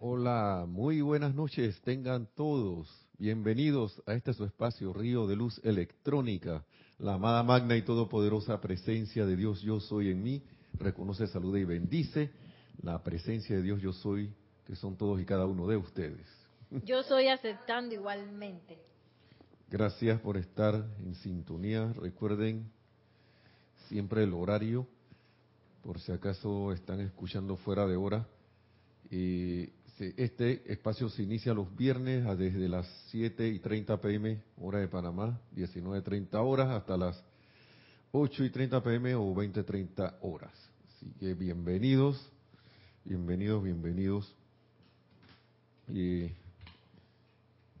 Hola, muy buenas noches, tengan todos bienvenidos a este su espacio Río de Luz Electrónica, la amada magna y todopoderosa presencia de Dios yo soy en mí, reconoce, saluda y bendice la presencia de Dios yo soy, que son todos y cada uno de ustedes. Yo soy aceptando igualmente. Gracias por estar en sintonía, recuerden siempre el horario, por si acaso están escuchando fuera de hora. Y este espacio se inicia los viernes desde las 7 y 30 pm, hora de Panamá, 19.30 horas, hasta las 8 y 30 pm o 20.30 horas. Así que bienvenidos, bienvenidos, bienvenidos. Y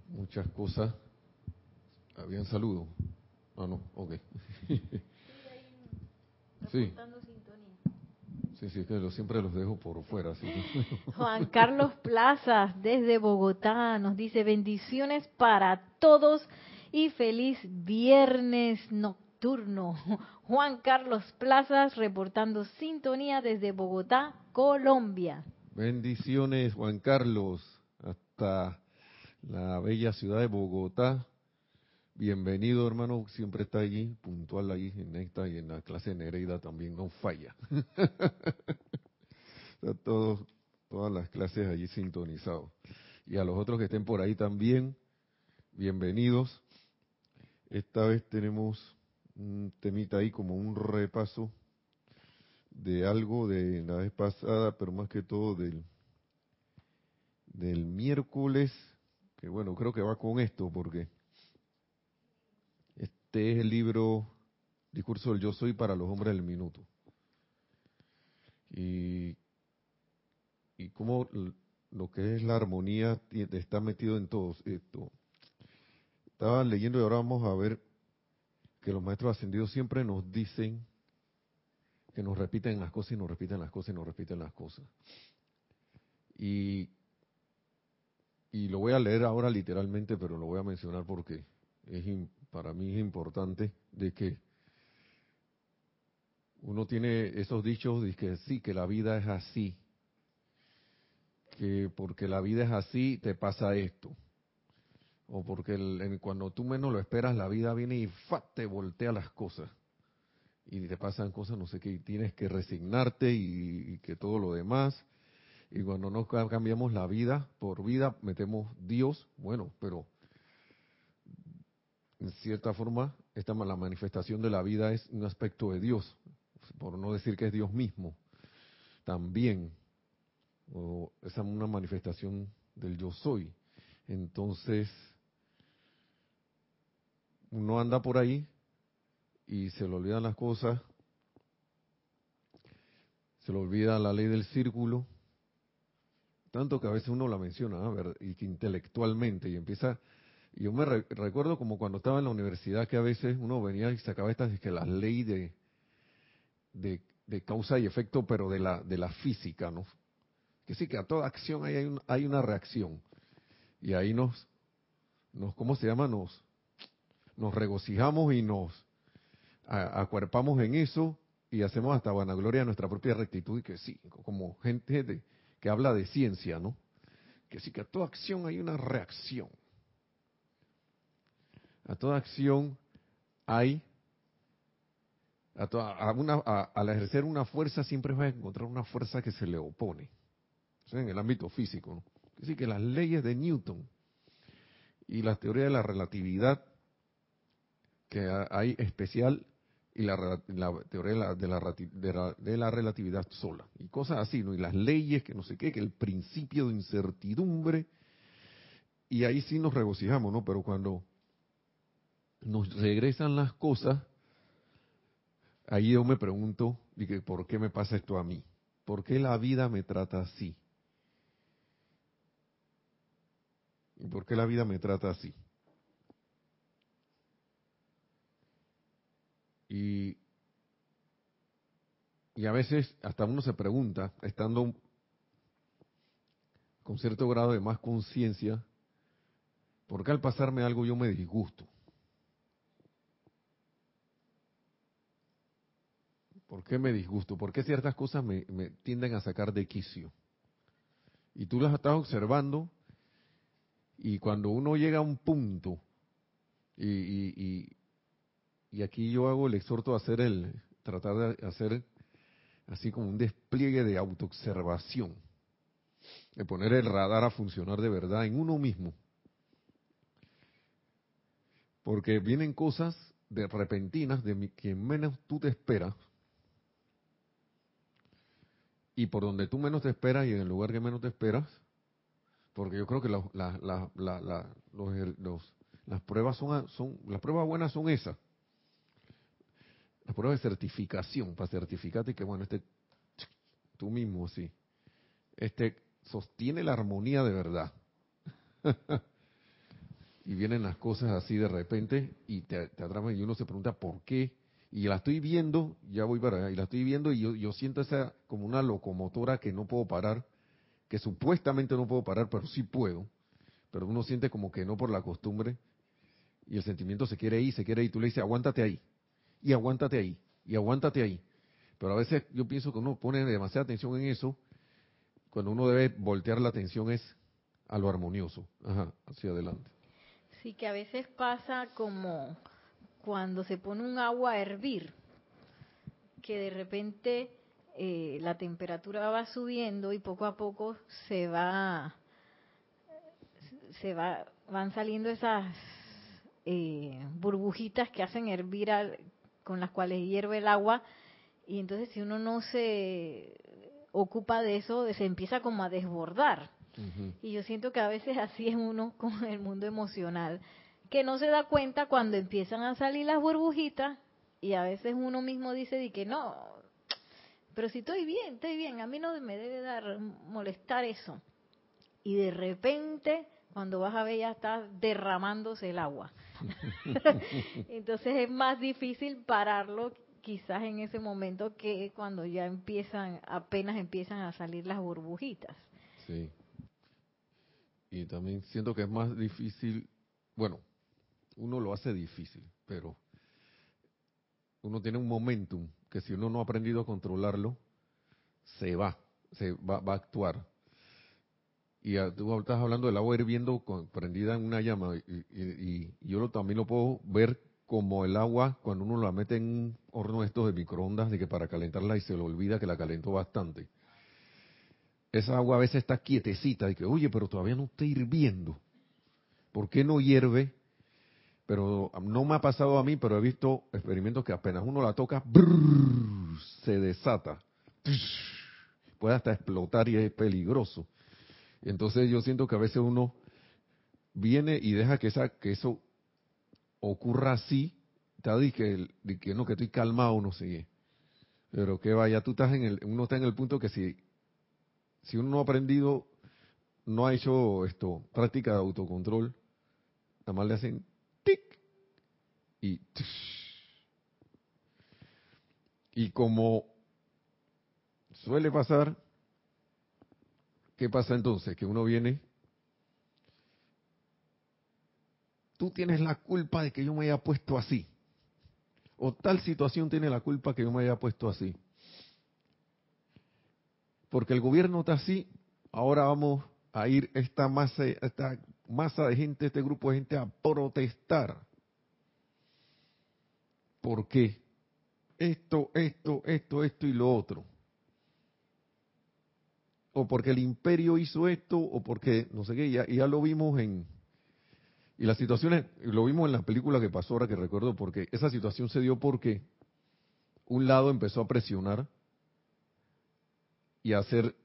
muchas cosas. Habían saludo. Ah, no, ok. sí. Sí, sí, que siempre los dejo por fuera. Juan Carlos Plaza, desde Bogotá, nos dice bendiciones para todos y feliz viernes nocturno. Juan Carlos Plazas reportando sintonía desde Bogotá, Colombia. Bendiciones, Juan Carlos, hasta la bella ciudad de Bogotá. Bienvenido, hermano. Siempre está allí, puntual ahí en esta y en la clase de Nereida también no falla. está todas las clases allí sintonizados. Y a los otros que estén por ahí también, bienvenidos. Esta vez tenemos un temita ahí como un repaso de algo de la vez pasada, pero más que todo del, del miércoles, que bueno, creo que va con esto porque este es el libro Discurso del Yo Soy para los hombres del minuto. Y, y cómo lo que es la armonía está metido en todo esto. Estaba leyendo y ahora vamos a ver que los maestros ascendidos siempre nos dicen que nos repiten las cosas y nos repiten las cosas y nos repiten las cosas. Y, y lo voy a leer ahora literalmente, pero lo voy a mencionar porque es para mí es importante de que uno tiene esos dichos de que sí, que la vida es así, que porque la vida es así te pasa esto, o porque cuando tú menos lo esperas la vida viene y te voltea las cosas y te pasan cosas, no sé qué, tienes que resignarte y, y que todo lo demás. Y cuando no cambiamos la vida por vida, metemos Dios, bueno, pero en cierta forma, esta la manifestación de la vida es un aspecto de Dios, por no decir que es Dios mismo, también, o es una manifestación del yo soy. Entonces, uno anda por ahí y se le olvidan las cosas, se le olvida la ley del círculo, tanto que a veces uno la menciona, y que intelectualmente, y empieza yo me recuerdo como cuando estaba en la universidad que a veces uno venía y sacaba estas que la ley de, de, causa y efecto, pero de la de la física, ¿no? Que sí que a toda acción hay, hay una reacción y ahí nos nos cómo se llama nos nos regocijamos y nos acuerpamos en eso y hacemos hasta vanagloria nuestra propia rectitud y que sí, como gente de, que habla de ciencia, ¿no? Que sí que a toda acción hay una reacción. A toda acción hay, a una, al ejercer una fuerza siempre va a encontrar una fuerza que se le opone. en el ámbito físico. ¿no? Decir, que las leyes de Newton y la teoría de la relatividad que hay especial y la, teoría de la, de la, relatividad sola y cosas así, ¿no? Y las leyes que no sé qué, que el principio de incertidumbre y ahí sí nos regocijamos, ¿no? Pero cuando nos regresan las cosas, ahí yo me pregunto, ¿por qué me pasa esto a mí? ¿Por qué la vida me trata así? ¿Y por qué la vida me trata así? Y, y a veces hasta uno se pregunta, estando con cierto grado de más conciencia, ¿por qué al pasarme algo yo me disgusto? ¿Por qué me disgusto? ¿Por qué ciertas cosas me, tienden a sacar de quicio? Y tú las estás observando y cuando uno llega a un punto, y, y, aquí yo hago el exhorto a hacer el, tratar de hacer así como un despliegue de autoobservación, de poner el radar a funcionar de verdad en uno mismo. Porque vienen cosas de repentinas de quien menos tú te esperas y por donde tú menos te esperas y en el lugar que menos te esperas porque yo creo que los, las pruebas son, son las pruebas buenas son esas. Las pruebas de certificación para certificarte que bueno este tú mismo sí. Este sostiene la armonía de verdad. Y vienen las cosas así de repente y te, te atrapan y uno se pregunta por qué y la estoy viendo ya voy para allá y la estoy viendo y yo, siento esa como una locomotora que no puedo parar que supuestamente no puedo parar, pero sí puedo, pero uno siente como que no por la costumbre y el sentimiento se quiere ir, se quiere ir, tú le dices, aguántate ahí, y aguántate ahí, y aguántate ahí. Pero a veces yo pienso que uno pone demasiada atención en eso, cuando uno debe voltear la atención es a lo armonioso, ajá, hacia adelante. Sí, que a veces pasa como cuando se pone un agua a hervir, que de repente eh, la temperatura va subiendo y poco a poco se va, se va, van saliendo esas eh, burbujitas que hacen hervir con las cuales hierve el agua y entonces si uno no se ocupa de eso se empieza como a desbordar. Y yo siento que a veces así es uno con el mundo emocional que no se da cuenta cuando empiezan a salir las burbujitas y a veces uno mismo dice de que no pero si estoy bien, estoy bien, a mí no me debe dar molestar eso. Y de repente, cuando vas a ver, ya está derramándose el agua. Entonces es más difícil pararlo quizás en ese momento que cuando ya empiezan, apenas empiezan a salir las burbujitas. Sí. Y también siento que es más difícil, bueno, uno lo hace difícil, pero uno tiene un momentum que si uno no ha aprendido a controlarlo, se va, se va, a actuar. Y tú estás hablando del agua hirviendo prendida en una llama, y, yo también lo puedo ver como el agua cuando uno la mete en un horno estos de microondas, de que para calentarla y se le olvida que la calentó bastante. Esa agua a veces está quietecita, y que, oye, pero todavía no está hirviendo. ¿Por qué no hierve? Pero no me ha pasado a mí, pero he visto experimentos que apenas uno la toca, se desata, puede hasta explotar y es peligroso. Entonces yo siento que a veces uno viene y deja que esa que eso ocurra así, te que, que no que estoy calmado, uno sigue. Pero que vaya, tú estás en el, uno está en el punto que si, si uno no ha aprendido, no ha hecho esto, práctica de autocontrol, nada más le hacen y, y como suele pasar, ¿qué pasa entonces? Que uno viene, tú tienes la culpa de que yo me haya puesto así, o tal situación tiene la culpa que yo me haya puesto así. Porque el gobierno está así, ahora vamos a ir esta masa, esta masa de gente, este grupo de gente a protestar. ¿Por qué? Esto, esto, esto, esto y lo otro. O porque el imperio hizo esto, o porque no sé qué, ya, ya lo vimos en... Y las situaciones, lo vimos en la película que pasó ahora que recuerdo, porque esa situación se dio porque un lado empezó a presionar y a hacer,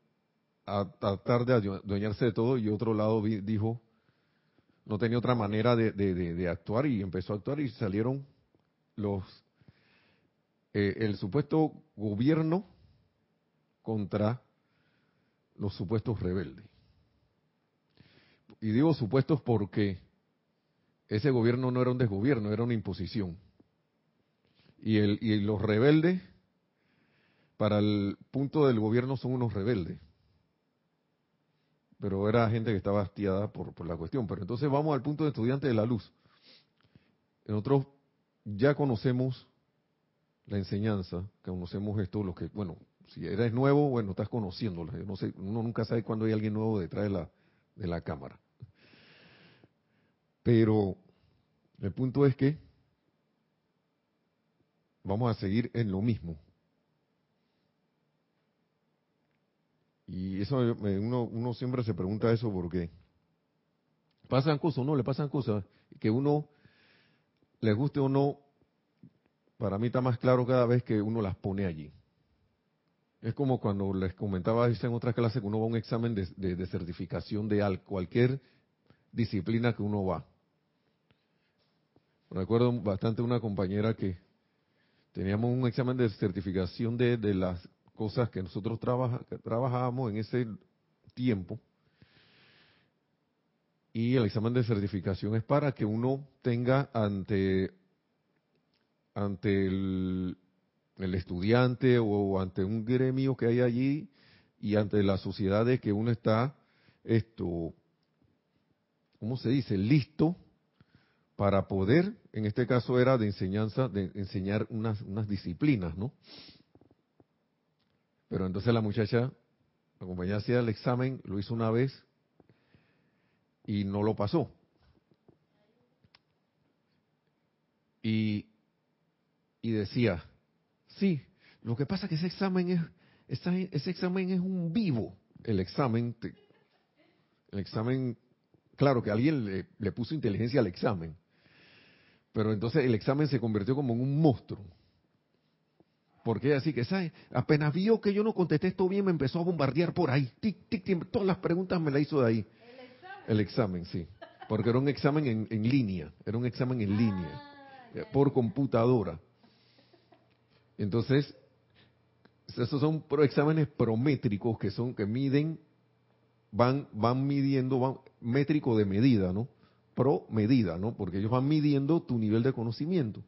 a tratar de adueñarse de todo, y otro lado dijo, no tenía otra manera de, de actuar y empezó a actuar y salieron los eh, el supuesto gobierno contra los supuestos rebeldes. Y digo supuestos porque ese gobierno no era un desgobierno, era una imposición. Y, el, y los rebeldes, para el punto del gobierno, son unos rebeldes. Pero era gente que estaba hastiada por, por la cuestión. Pero entonces vamos al punto de estudiante de la luz. Nosotros ya conocemos la enseñanza, conocemos esto, los que, bueno, Si eres nuevo, bueno, estás conociéndola. no sé, uno nunca sabe cuándo hay alguien nuevo detrás de la, de la cámara. Pero el punto es que vamos a seguir en lo mismo. Y eso uno, uno siempre se pregunta eso porque pasan cosas, no le pasan cosas que uno les guste o no, para mí está más claro cada vez que uno las pone allí. Es como cuando les comentaba en otra clase que uno va a un examen de, de, certificación de cualquier disciplina que uno va. Recuerdo bastante una compañera que teníamos un examen de certificación de, de las cosas que nosotros trabajábamos en ese tiempo. Y el examen de certificación es para que uno tenga ante, ante el, el estudiante o ante un gremio que hay allí y ante la sociedad de que uno está, esto, ¿cómo se dice? Listo para poder, en este caso era de enseñanza, de enseñar unas, unas disciplinas, ¿no? Pero entonces la muchacha, la compañía hacía el examen, lo hizo una vez y no lo pasó. Y, y decía, sí, lo que pasa es que ese examen es, ese examen es un vivo. El examen, el examen, claro que alguien le, le puso inteligencia al examen, pero entonces el examen se convirtió como en un monstruo porque así que, ¿sabes? Apenas vio que yo no contesté esto bien, me empezó a bombardear por ahí. Tic, tic, todas las preguntas me las hizo de ahí. ¿El examen? Sí. Porque era un examen en, en línea. Era un examen en línea. Ah, por computadora. Entonces, esos son exámenes prométricos que son, que miden, van, van midiendo, van, métrico de medida, ¿no? Pro medida, ¿no? Porque ellos van midiendo tu nivel de conocimiento.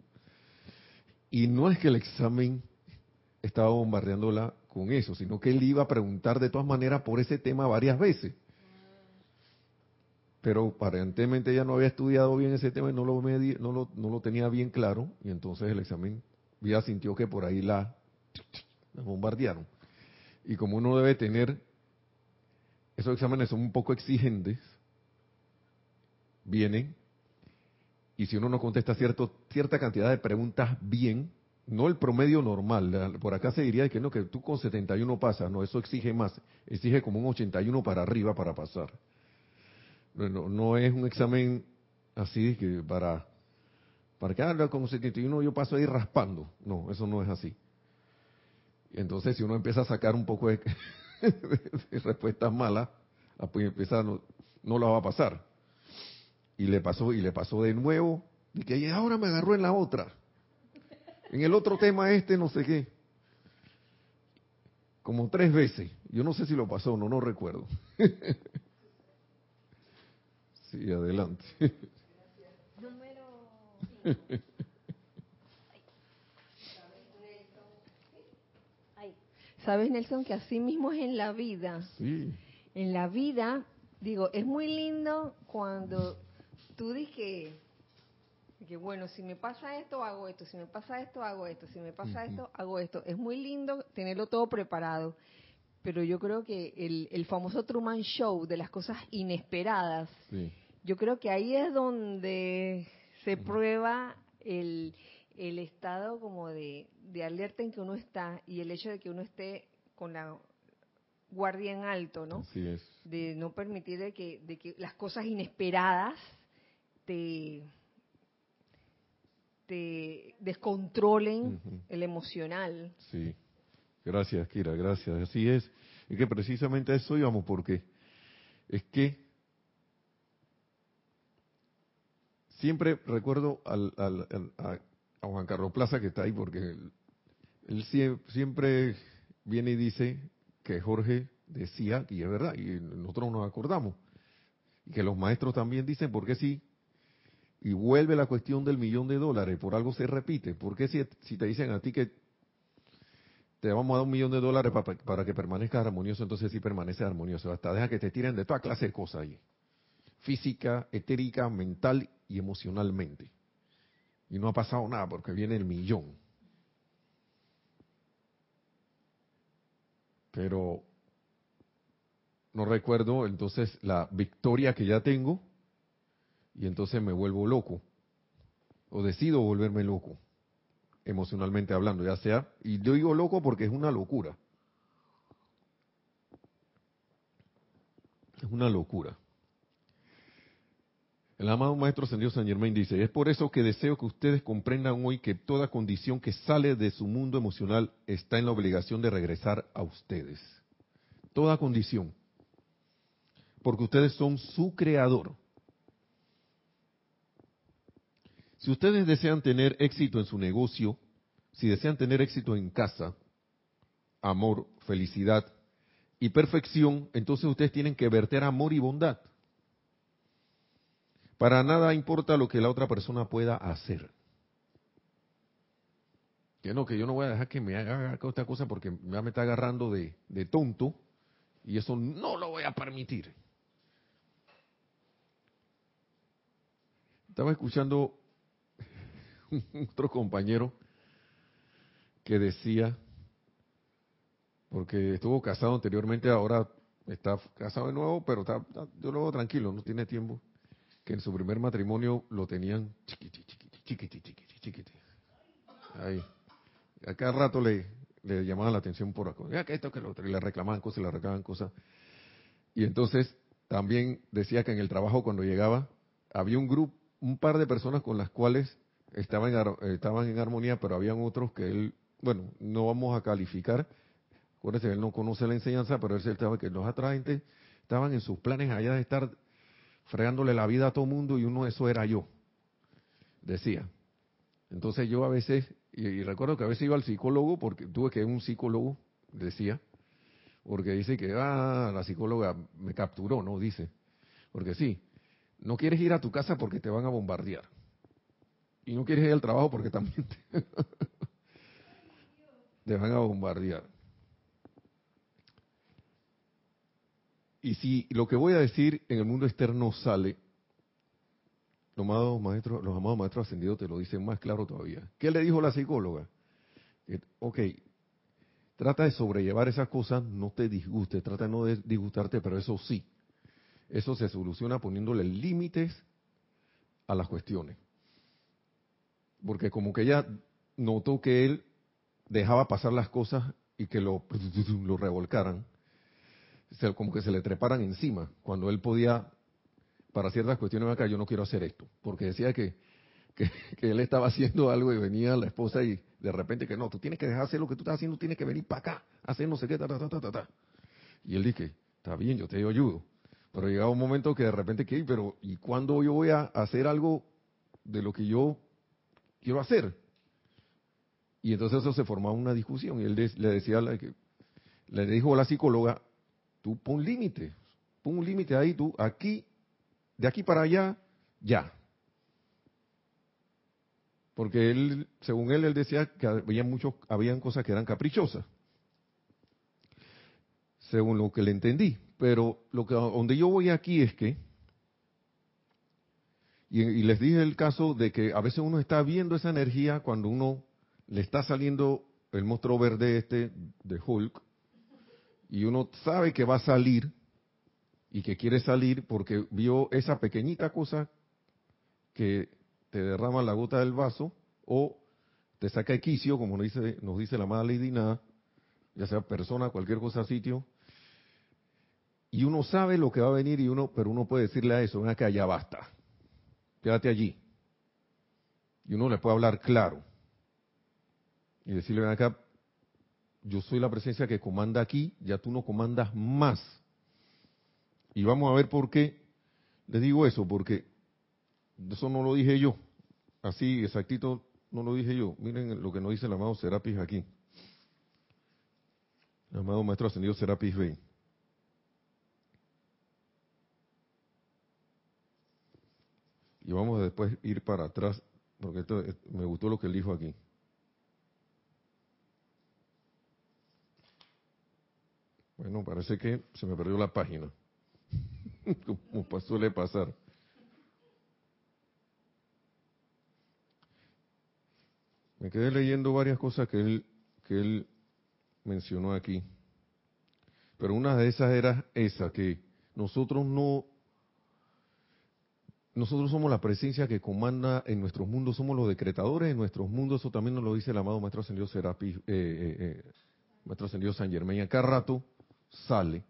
Y no es que el examen estaba bombardeándola con eso, sino que él iba a preguntar de todas maneras por ese tema varias veces. Pero aparentemente ella no había estudiado bien ese tema y no lo, no lo, no lo tenía bien claro, y entonces el examen ya sintió que por ahí la, bombardearon. Y como uno debe tener, esos exámenes son un poco exigentes, vienen, y si uno no contesta cierto, cierta cantidad de preguntas bien, no el promedio normal. Por acá se diría que no, que tú con 71 pasas, no, eso exige más, exige como un 81 para arriba para pasar. No, no es un examen así que para, para que habla con 71 yo paso ahí raspando. No, eso no es así. Entonces, si uno empieza a sacar un poco de, respuestas malas, ah, pues empieza, no, no la va a pasar. Y le pasó, y le pasó de nuevo, y que ahora me agarró en la otra en el otro tema este no sé qué. Como tres veces. Yo no sé si lo pasó, no, no recuerdo. sí, adelante. Sabes, Nelson, que así mismo es en la vida. Sí. En la vida, digo, es muy lindo cuando tú dices que bueno, si me pasa esto, hago esto, si me pasa esto, hago esto, si me pasa esto, hago esto. Es muy lindo tenerlo todo preparado, pero yo creo que el, el famoso Truman Show de las cosas inesperadas, yo creo que ahí es donde se prueba el, el estado como de, de alerta en que uno está y el hecho de que uno esté con la guardia en alto, ¿no? Así es. De no permitir de que, de que las cosas inesperadas te te descontrolen el emocional. Sí, gracias Kira, gracias. Así es. Y que precisamente a eso íbamos, porque es que siempre recuerdo al, a, Juan Carlos Plaza que está ahí, porque él, siempre viene y dice que Jorge decía, y es verdad, y nosotros nos acordamos, y que los maestros también dicen, porque sí, y vuelve la cuestión del millón de dólares, por algo se repite. ¿Por qué si, te dicen a ti que te vamos a dar un millón de dólares para, que permanezcas armonioso, entonces sí permanece armonioso? Hasta deja que te tiren de toda clase de cosas ahí. Física, etérica, mental y emocionalmente. Y no ha pasado nada porque viene el millón. pero no recuerdo entonces la victoria que ya tengo y entonces me vuelvo loco o decido volverme loco emocionalmente hablando, ya sea, y yo digo loco porque es una locura. Es una locura. El amado Maestro Ascendido San Germain dice, es por eso que deseo que ustedes comprendan hoy que toda condición que sale de su mundo emocional está en la obligación de regresar a ustedes. Toda condición. Porque ustedes son su creador. Si ustedes desean tener éxito en su negocio, si desean tener éxito en casa, amor, felicidad y perfección, entonces ustedes tienen que verter amor y bondad. Para nada importa lo que la otra persona pueda hacer. Que no, que yo no voy a dejar que me haga esta cosa porque ya me está agarrando de, de tonto y eso no lo voy a permitir. Estaba escuchando otro compañero que decía, porque estuvo casado anteriormente, ahora está casado de nuevo, pero está, de nuevo tranquilo, no tiene tiempo, que en su primer matrimonio lo tenían chiquiti, chiquiti, chiquiti, chiquiti, chiquiti. Ahí. A cada rato le, llamaban la atención por acá, esto, que lo otro, y le reclamaban cosas, le reclamaban cosas. Y entonces también decía que en el trabajo cuando llegaba, había un grupo, un par de personas con las cuales estaban en, estaban en armonía, pero habían otros que él, bueno, no vamos a calificar, acuérdense, él no conoce la enseñanza, pero él estaba que los atraentes estaban en sus planes allá de estar fregándole la vida a todo mundo y uno eso era yo, decía. Entonces yo a veces, y, recuerdo que a veces iba al psicólogo, porque tuve que un psicólogo, decía, porque dice que, ah, la psicóloga me capturó, ¿no? Dice, porque sí, no quieres ir a tu casa porque te van a bombardear. Y no quieres ir al trabajo porque también te van a bombardear. Y si lo que voy a decir en el mundo externo sale, los amados maestros, los amados maestros ascendidos te lo dicen más claro todavía. ¿Qué le dijo la psicóloga? ok, trata de sobrellevar esas cosas, no te disguste, trata de no disgustarte, pero eso sí, eso se soluciona poniéndole límites a las cuestiones. Porque como que ella notó que él dejaba pasar las cosas y que lo revolcaran, como que se le treparan encima, cuando él podía, para ciertas cuestiones acá, yo no quiero hacer esto, porque decía que, que, él estaba haciendo algo y venía la esposa y de repente que no, tú tienes que dejar hacer lo que tú estás haciendo, tienes que venir para acá, hacer no sé qué, ta, ta, ta, ta, ta. Y él dije, está bien, yo te ayudo. Pero llegaba un momento que de repente, ¿qué? Pero ¿y cuándo yo voy a hacer algo de lo que yo quiero hacer? Y entonces eso se formaba una discusión y él le decía, le dijo a la psicóloga, tú pon límite, pon un límite ahí, tú aquí, de aquí para allá, ya. Porque él, según él, él decía que había muchos, habían cosas que eran caprichosas. Según lo que le entendí. Pero lo que donde yo voy aquí es que, y, les dije el caso de que a veces uno está viendo esa energía cuando uno le está saliendo el monstruo verde este de Hulk, y uno sabe que va a salir y que quiere salir porque vio esa pequeñita cosa que te derrama la gota del vaso o te saca equicio, como nos dice, nos dice la amada Lady Nada, ya sea persona, cualquier cosa, sitio, y uno sabe lo que va a venir y uno, pero uno puede decirle a eso, ven acá, ya basta, quédate allí. Y uno le puede hablar claro. Y decirle, ven acá, yo soy la presencia que comanda aquí, ya tú no comandas más. Y vamos a ver por qué les digo eso, porque eso no lo dije yo, así exactito no lo dije yo. Miren lo que nos dice el amado Serapis aquí. El amado Maestro Ascendido Serapis B. Y vamos a después ir para atrás, porque esto, me gustó lo que él dijo aquí. Bueno, parece que se me perdió la página, como suele pasar. Me quedé leyendo varias cosas que él, que él mencionó aquí. Pero una de esas era esa, que nosotros no, nosotros somos la presencia que comanda en nuestros mundos, somos los decretadores en nuestros mundos, eso también nos lo dice el amado Maestro Ascendido Serapi, eh, eh, eh, Maestro Ascendido San Germain, a cada rato sale.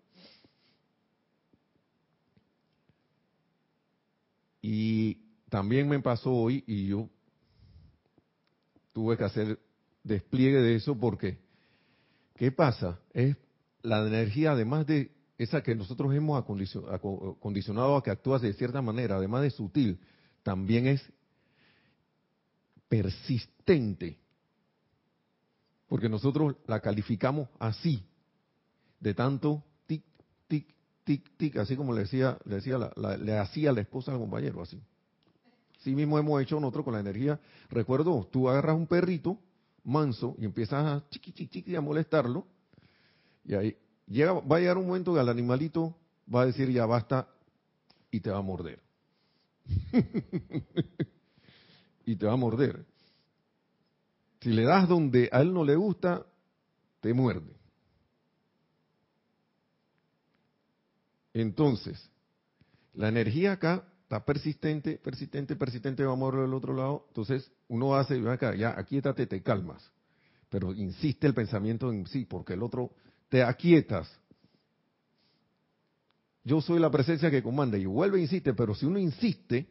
Y también me pasó hoy y yo tuve que hacer despliegue de eso porque, ¿qué pasa? Es la energía, además de esa que nosotros hemos acondicionado a que actúa de cierta manera, además de sutil, también es persistente. Porque nosotros la calificamos así, de tanto tic, tic, tic, tic, así como le decía, le decía le hacía la esposa al compañero, así. Sí mismo hemos hecho nosotros con la energía. Recuerdo, tú agarras un perrito manso y empiezas a chiqui, chiqui, chiqui a molestarlo. Y ahí llega, va a llegar un momento que al animalito va a decir ya basta y te va a morder. y te va a morder. Si le das donde a él no le gusta, te muerde. Entonces, la energía acá está persistente, persistente, persistente, vamos a ver del otro lado. Entonces, uno hace, acá, ya, aquíétate, te calmas. Pero insiste el pensamiento en sí, porque el otro te aquietas. Yo soy la presencia que comanda y vuelve e insiste, pero si uno insiste,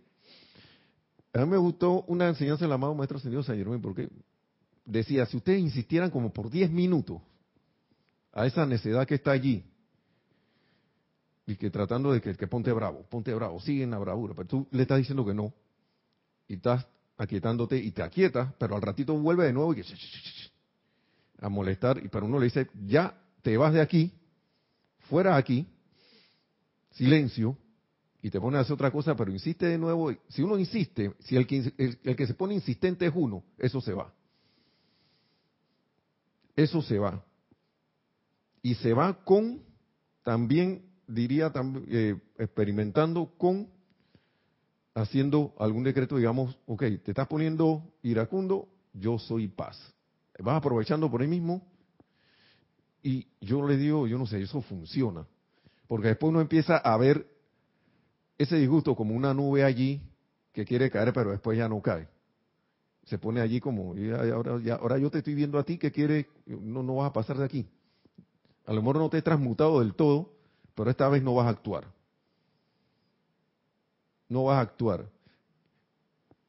a mí me gustó una enseñanza del amado Maestro Señor San Germán, porque decía, si ustedes insistieran como por 10 minutos a esa necesidad que está allí, y que tratando de que, que ponte bravo, ponte bravo, sigue en la bravura, pero tú le estás diciendo que no, y estás aquietándote y te aquietas, pero al ratito vuelve de nuevo y a molestar, y pero uno le dice, ya te vas de aquí, fuera aquí, silencio, y te pone a hacer otra cosa, pero insiste de nuevo. Si uno insiste, si el que, el que se pone insistente es uno, eso se va. Eso se va. Y se va con también diría, eh, experimentando con haciendo algún decreto, digamos, ok, te estás poniendo iracundo, yo soy paz. Vas aprovechando por ahí mismo y yo le digo, yo no sé, eso funciona. Porque después uno empieza a ver ese disgusto como una nube allí que quiere caer, pero después ya no cae. Se pone allí como, y ahora, ya, ahora yo te estoy viendo a ti que quiere, no, no vas a pasar de aquí. A lo mejor no te he transmutado del todo, pero esta vez no vas a actuar. No vas a actuar.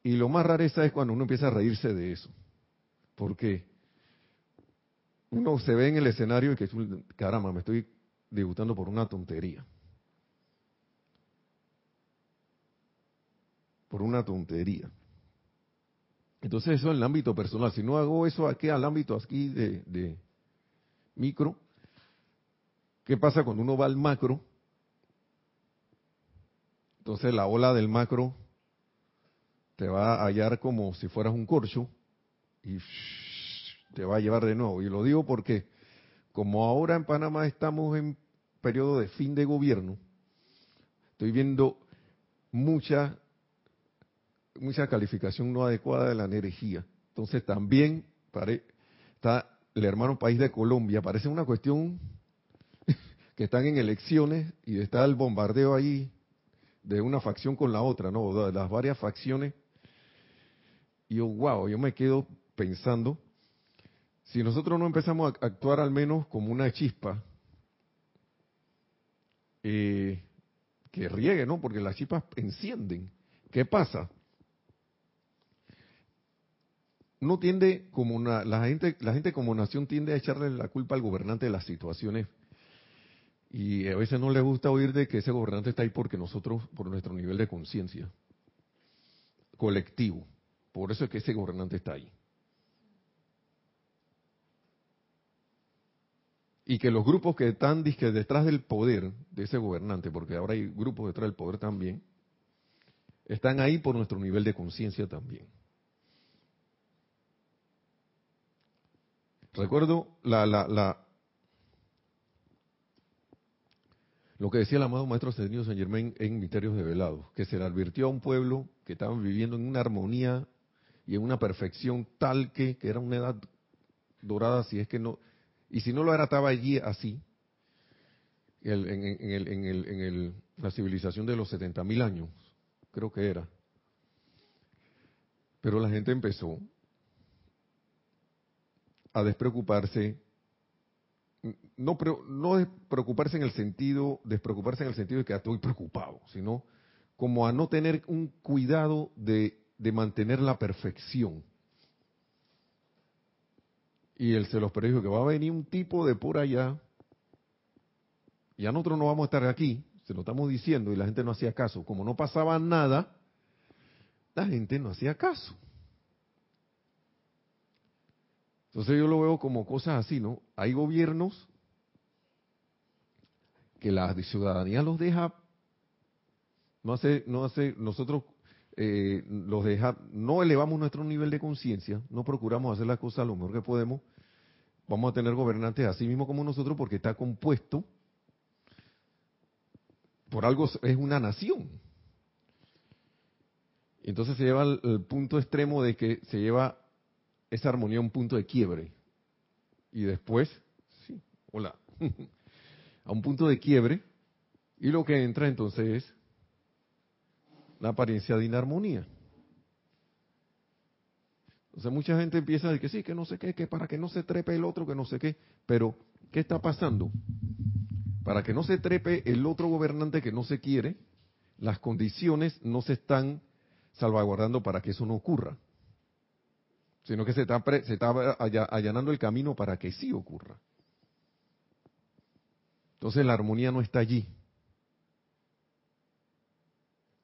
Y lo más rareza es cuando uno empieza a reírse de eso. Porque uno se ve en el escenario y que, caramba, me estoy debutando por una tontería. Por una tontería. Entonces eso en el ámbito personal. Si no hago eso aquí al ámbito aquí de, de micro, ¿Qué pasa cuando uno va al macro? Entonces la ola del macro te va a hallar como si fueras un corcho y te va a llevar de nuevo. Y lo digo porque como ahora en Panamá estamos en periodo de fin de gobierno, estoy viendo mucha mucha calificación no adecuada de la energía. Entonces también está el hermano país de Colombia, parece una cuestión que están en elecciones y está el bombardeo ahí de una facción con la otra, ¿no? De las varias facciones. Y yo, wow, yo me quedo pensando, si nosotros no empezamos a actuar al menos como una chispa, eh, que riegue, ¿no? Porque las chispas encienden. ¿Qué pasa? Uno tiende, como una, la gente, la gente como nación tiende a echarle la culpa al gobernante de las situaciones y a veces no le gusta oír de que ese gobernante está ahí porque nosotros, por nuestro nivel de conciencia colectivo, por eso es que ese gobernante está ahí. Y que los grupos que están detrás del poder de ese gobernante, porque ahora hay grupos detrás del poder también, están ahí por nuestro nivel de conciencia también. Recuerdo la, la, lo que decía el amado Maestro Ascendido San Germain en Misterios de Velado, que se le advirtió a un pueblo que estaban viviendo en una armonía y en una perfección tal que, era una edad dorada, si es que no, y si no lo era, estaba allí así, el- en, en el- en el- en el- la civilización de los 70.000 años, creo que era. Pero la gente empezó a despreocuparse, no, no despreocuparse en el sentido, despreocuparse en el sentido de que estoy preocupado, sino como a no tener un cuidado de, de mantener la perfección. Y él se los predijo que va a venir un tipo de por allá, y ya nosotros no vamos a estar aquí, se lo estamos diciendo, y la gente no hacía caso. Como no pasaba nada, la gente no hacía caso. Entonces yo lo veo como cosas así, ¿no? Hay gobiernos que la ciudadanía los deja, no hace, no hace, nosotros eh, los deja, no elevamos nuestro nivel de conciencia, no procuramos hacer las cosas lo mejor que podemos, vamos a tener gobernantes así mismo como nosotros porque está compuesto por algo, es una nación. Entonces se lleva al, al punto extremo de que se lleva esa armonía a un punto de quiebre. Y después, sí, hola, a un punto de quiebre. Y lo que entra entonces es la apariencia de inarmonía. Sea, mucha gente empieza a decir que sí, que no sé qué, que para que no se trepe el otro, que no sé qué. Pero, ¿qué está pasando? Para que no se trepe el otro gobernante que no se quiere, las condiciones no se están salvaguardando para que eso no ocurra, sino que se está, pre- se está alla- allanando el camino para que sí ocurra. Entonces la armonía no está allí.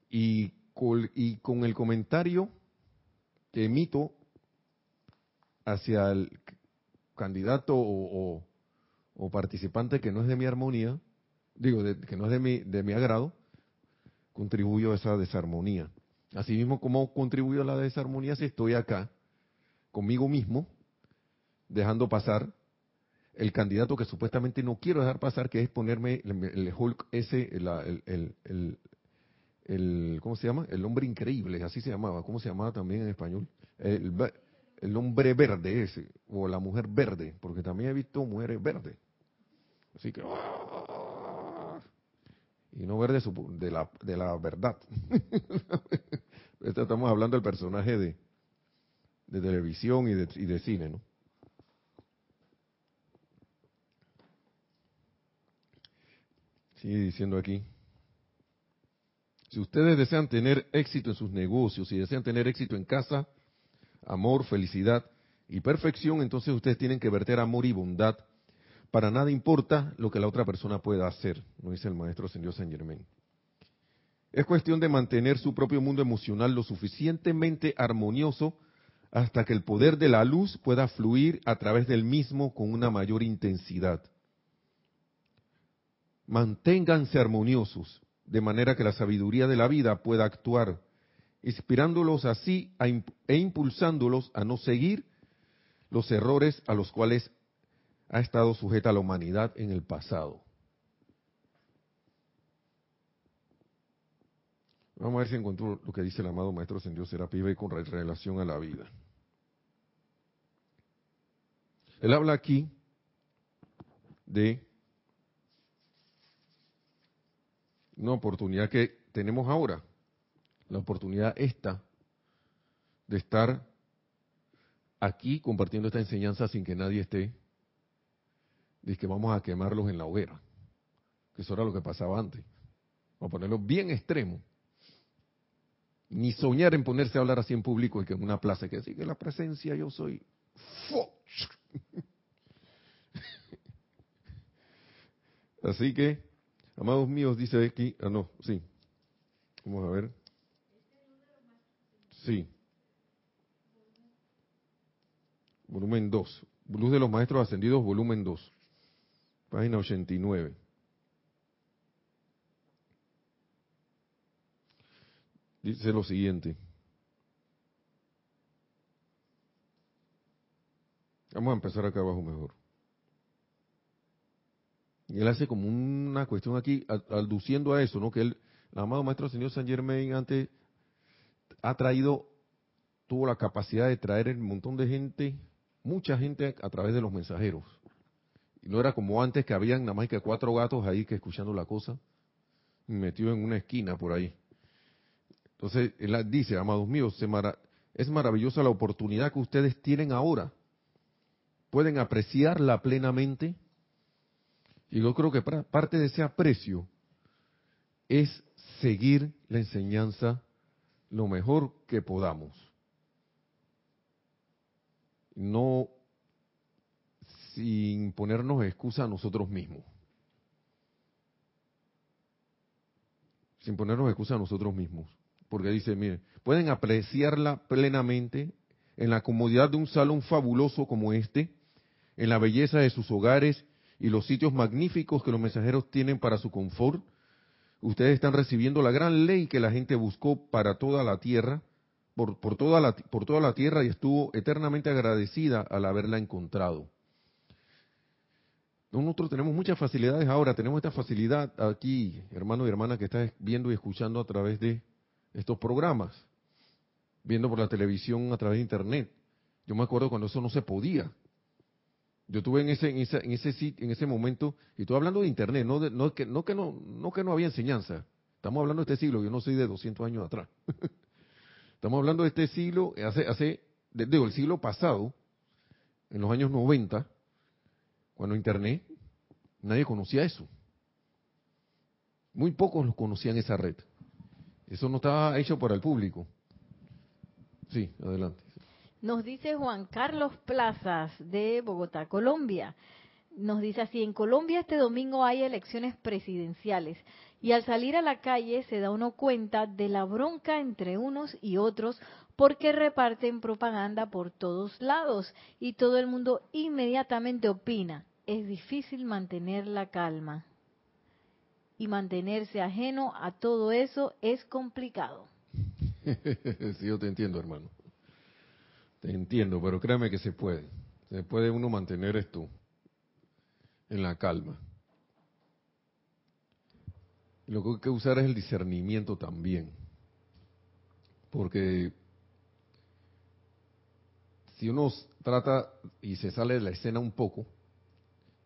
Y y con el comentario que emito hacia el candidato o, o- o participante que no es de mi armonía, digo, de- que no es de mi, de mi agrado, contribuyo a esa desarmonía. Asimismo, ¿cómo contribuyo a la desarmonía si estoy acá conmigo mismo, dejando pasar el candidato que supuestamente no quiero dejar pasar, que es ponerme el, Hulk ese, el, ¿cómo se llama? El hombre increíble, así se llamaba, ¿cómo se llamaba también en español? El, el hombre verde ese, o la mujer verde, porque también he visto mujeres verdes. Así que... Y no verde de la, de la verdad. Estamos hablando del personaje de, de televisión y de, y de cine, ¿no? Sigue diciendo aquí. Si ustedes desean tener éxito en sus negocios, si desean tener éxito en casa, amor, felicidad y perfección, entonces ustedes tienen que verter amor y bondad. Para nada importa lo que la otra persona pueda hacer, nos dice el maestro Señor Saint Germain. Es cuestión de mantener su propio mundo emocional lo suficientemente armonioso hasta que el poder de la luz pueda fluir a través del mismo con una mayor intensidad. Manténganse armoniosos, de manera que la sabiduría de la vida pueda actuar, inspirándolos así e impulsándolos a no seguir los errores a los cuales ha estado sujeta la humanidad en el pasado. Vamos a ver si encontró lo que dice el amado Maestro Ascendido Serapis Bey con re- relación a la vida. Él habla aquí de una oportunidad que tenemos ahora, la oportunidad esta de estar aquí compartiendo esta enseñanza sin que nadie esté, dice que vamos a quemarlos en la hoguera, que eso era lo que pasaba antes. A ponerlo bien extremo. Ni soñar en ponerse a hablar así en público y que en una plaza, que decir que la presencia yo soy. Así que, amados míos, dice aquí, ah no, sí. Vamos a ver. Sí. Volumen 2. Luz de los Maestros Ascendidos, volumen 2. Página 89. Dice lo siguiente. Vamos a empezar acá abajo mejor. Y él hace como una cuestión aquí, aduciendo a eso, ¿no? Que él, el amado Maestro Señor San Germain antes ha traído, tuvo la capacidad de traer un montón de gente, mucha gente a través de los mensajeros. Y no era como antes que habían nada más que cuatro gatos ahí que escuchando la cosa, metido en una esquina por ahí. Entonces, él dice, amados míos, es maravillosa la oportunidad que ustedes tienen ahora. Pueden apreciarla plenamente. Y yo creo que parte de ese aprecio es seguir la enseñanza lo mejor que podamos. No sin ponernos excusa a nosotros mismos. Sin ponernos excusa a nosotros mismos. Porque dice, miren, pueden apreciarla plenamente en la comodidad de un salón fabuloso como este, en la belleza de sus hogares y los sitios magníficos que los mensajeros tienen para su confort. Ustedes están recibiendo la gran ley que la gente buscó para toda la tierra, por, toda, la, por toda la tierra y estuvo eternamente agradecida al haberla encontrado. Nosotros tenemos muchas facilidades ahora, tenemos esta facilidad aquí, hermano y hermana, que está viendo y escuchando a través de estos programas, viendo por la televisión a través de internet. Yo me acuerdo cuando eso no se podía. Yo estuve en ese en ese en ese, en ese momento y estoy hablando de internet, no no que no que no no que no había enseñanza. Estamos hablando de este siglo, yo no soy de 200 años atrás. Estamos hablando de este siglo hace hace digo el siglo pasado, en los años 90 cuando Internet, nadie conocía eso. Muy pocos los conocían esa red. Eso no estaba hecho para el público. Sí, adelante. Nos dice Juan Carlos Plazas de Bogotá, Colombia. Nos dice así, en Colombia este domingo hay elecciones presidenciales y al salir a la calle se da uno cuenta de la bronca entre unos y otros porque reparten propaganda por todos lados y todo el mundo inmediatamente opina es difícil mantener la calma. Y mantenerse ajeno a todo eso es complicado. sí, yo te entiendo, hermano. Te entiendo, pero créame que se puede. Se puede uno mantener esto en la calma. Lo que hay que usar es el discernimiento también. Porque si uno trata y se sale de la escena un poco,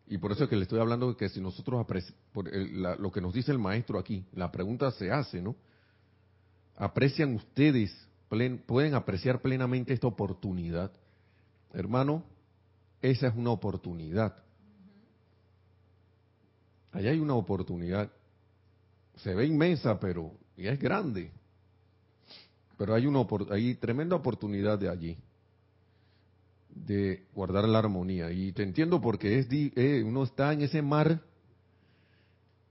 y por eso es que le estoy hablando de que si nosotros, por lo que nos dice el maestro aquí, la pregunta se hace, ¿no? ¿Aprecian ustedes, pueden apreciar plenamente esta oportunidad? Hermano, esa es una oportunidad. Allá hay una oportunidad. Se ve inmensa, pero ya es grande. Pero hay una hay tremenda oportunidad de allí de guardar la armonía. Y te entiendo porque es eh, uno está en ese mar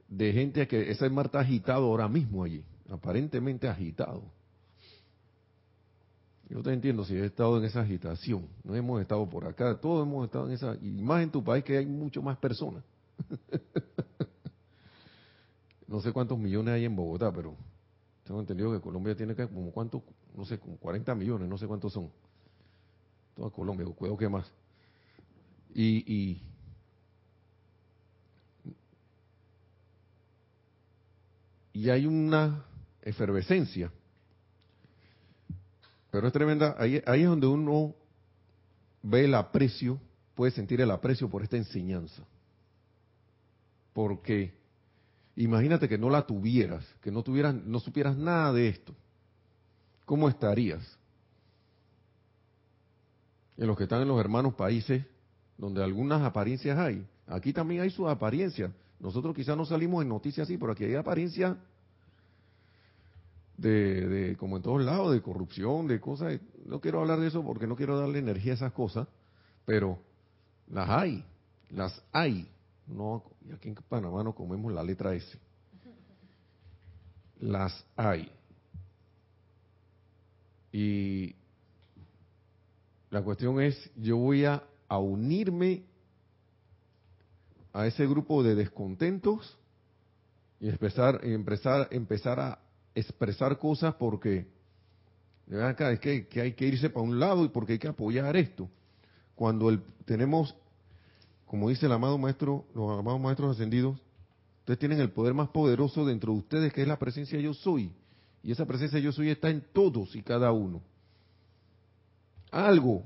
de gente que ese mar está agitado ahora mismo allí, aparentemente agitado. Yo te entiendo si he estado en esa agitación, no hemos estado por acá, todos hemos estado en esa, y más en tu país que hay mucho más personas. no sé cuántos millones hay en Bogotá, pero tengo entendido que Colombia tiene que como cuántos, no sé, como 40 millones, no sé cuántos son toda Colombia, cuidado que más. Y, y, hay una efervescencia, pero es tremenda, ahí, es donde uno ve el aprecio, puede sentir el aprecio por esta enseñanza. Porque imagínate que no la tuvieras, que no tuvieras, no supieras nada de esto. ¿Cómo estarías? en los que están en los hermanos países, donde algunas apariencias hay. Aquí también hay sus apariencias. Nosotros quizás no salimos en noticias así, pero aquí hay apariencias de, de, como en todos lados, de corrupción, de cosas. No quiero hablar de eso porque no quiero darle energía a esas cosas, pero las hay, las hay. No, y aquí en Panamá no comemos la letra S. Las hay. Y la cuestión es, yo voy a, unirme a ese grupo de descontentos y empezar, empezar, empezar a expresar cosas porque es que, hay que irse para un lado y porque hay que apoyar esto. Cuando el, tenemos, como dice el amado maestro, los amados maestros ascendidos, ustedes tienen el poder más poderoso dentro de ustedes, que es la presencia yo soy. Y esa presencia yo soy está en todos y cada uno algo.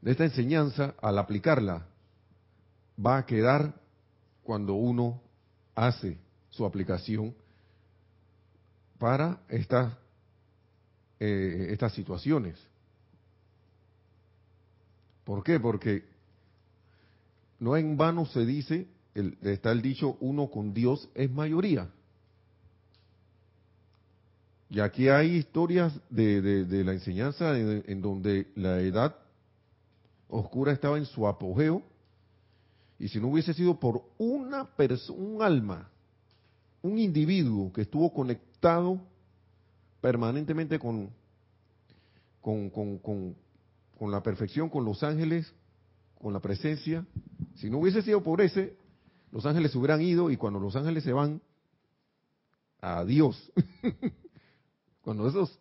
de esta enseñanza, al aplicarla, va a quedar cuando uno hace su aplicación para estas eh, estas situaciones. ¿Por qué? Porque no en vano se dice, está el dicho, uno con Dios es mayoría. Y aquí hay historias de, la enseñanza en, donde la edad oscura estaba en su apogeo, y si no hubiese sido por una persona, un alma, un individuo que estuvo conectado permanentemente con, con, con, la perfección, con los ángeles, con la presencia. Si no hubiese sido por ese, los ángeles se hubieran ido y cuando los ángeles se van, adiós. cuando esos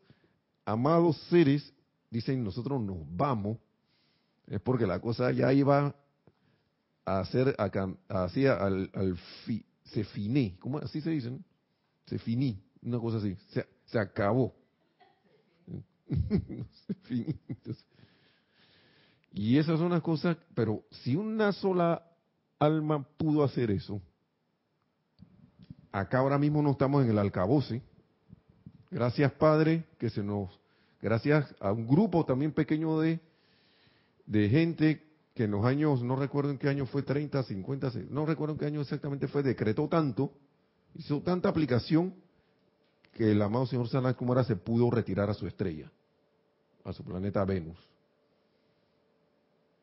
amados seres dicen nosotros nos vamos, es porque la cosa ya iba a hacer, hacia al, al se finé, ¿cómo así se dice? Se finí, una cosa así, se, se acabó. y esas son las cosas, pero si una sola alma pudo hacer eso, acá ahora mismo no estamos en el alcaboce. Gracias Padre, que se nos, gracias a un grupo también pequeño de, de gente que en los años, no recuerdo en qué año fue, 30, 50, no recuerdo en qué año exactamente fue, decretó tanto, hizo tanta aplicación que el amado señor Sanat Kumara se pudo retirar a su estrella, a su planeta Venus.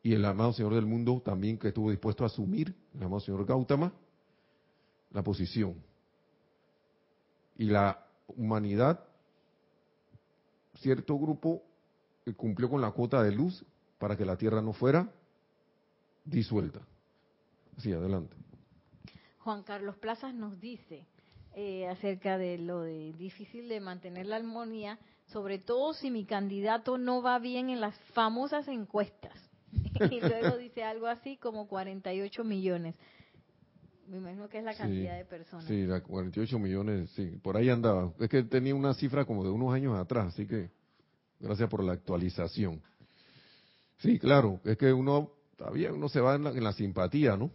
Y el amado señor del mundo también que estuvo dispuesto a asumir, el amado señor Gautama, la posición. Y la humanidad, cierto grupo, eh, cumplió con la cuota de luz para que la Tierra no fuera disuelta. Sí, adelante. Juan Carlos Plazas nos dice, eh, acerca de lo de difícil de mantener la armonía, sobre todo si mi candidato no va bien en las famosas encuestas. y luego dice algo así como 48 millones. Me imagino que es la cantidad de personas. Sí, 48 millones, sí, por ahí andaba. Es que tenía una cifra como de unos años atrás, así que gracias por la actualización. Sí, claro, es que uno, todavía uno se va en la simpatía, ¿no?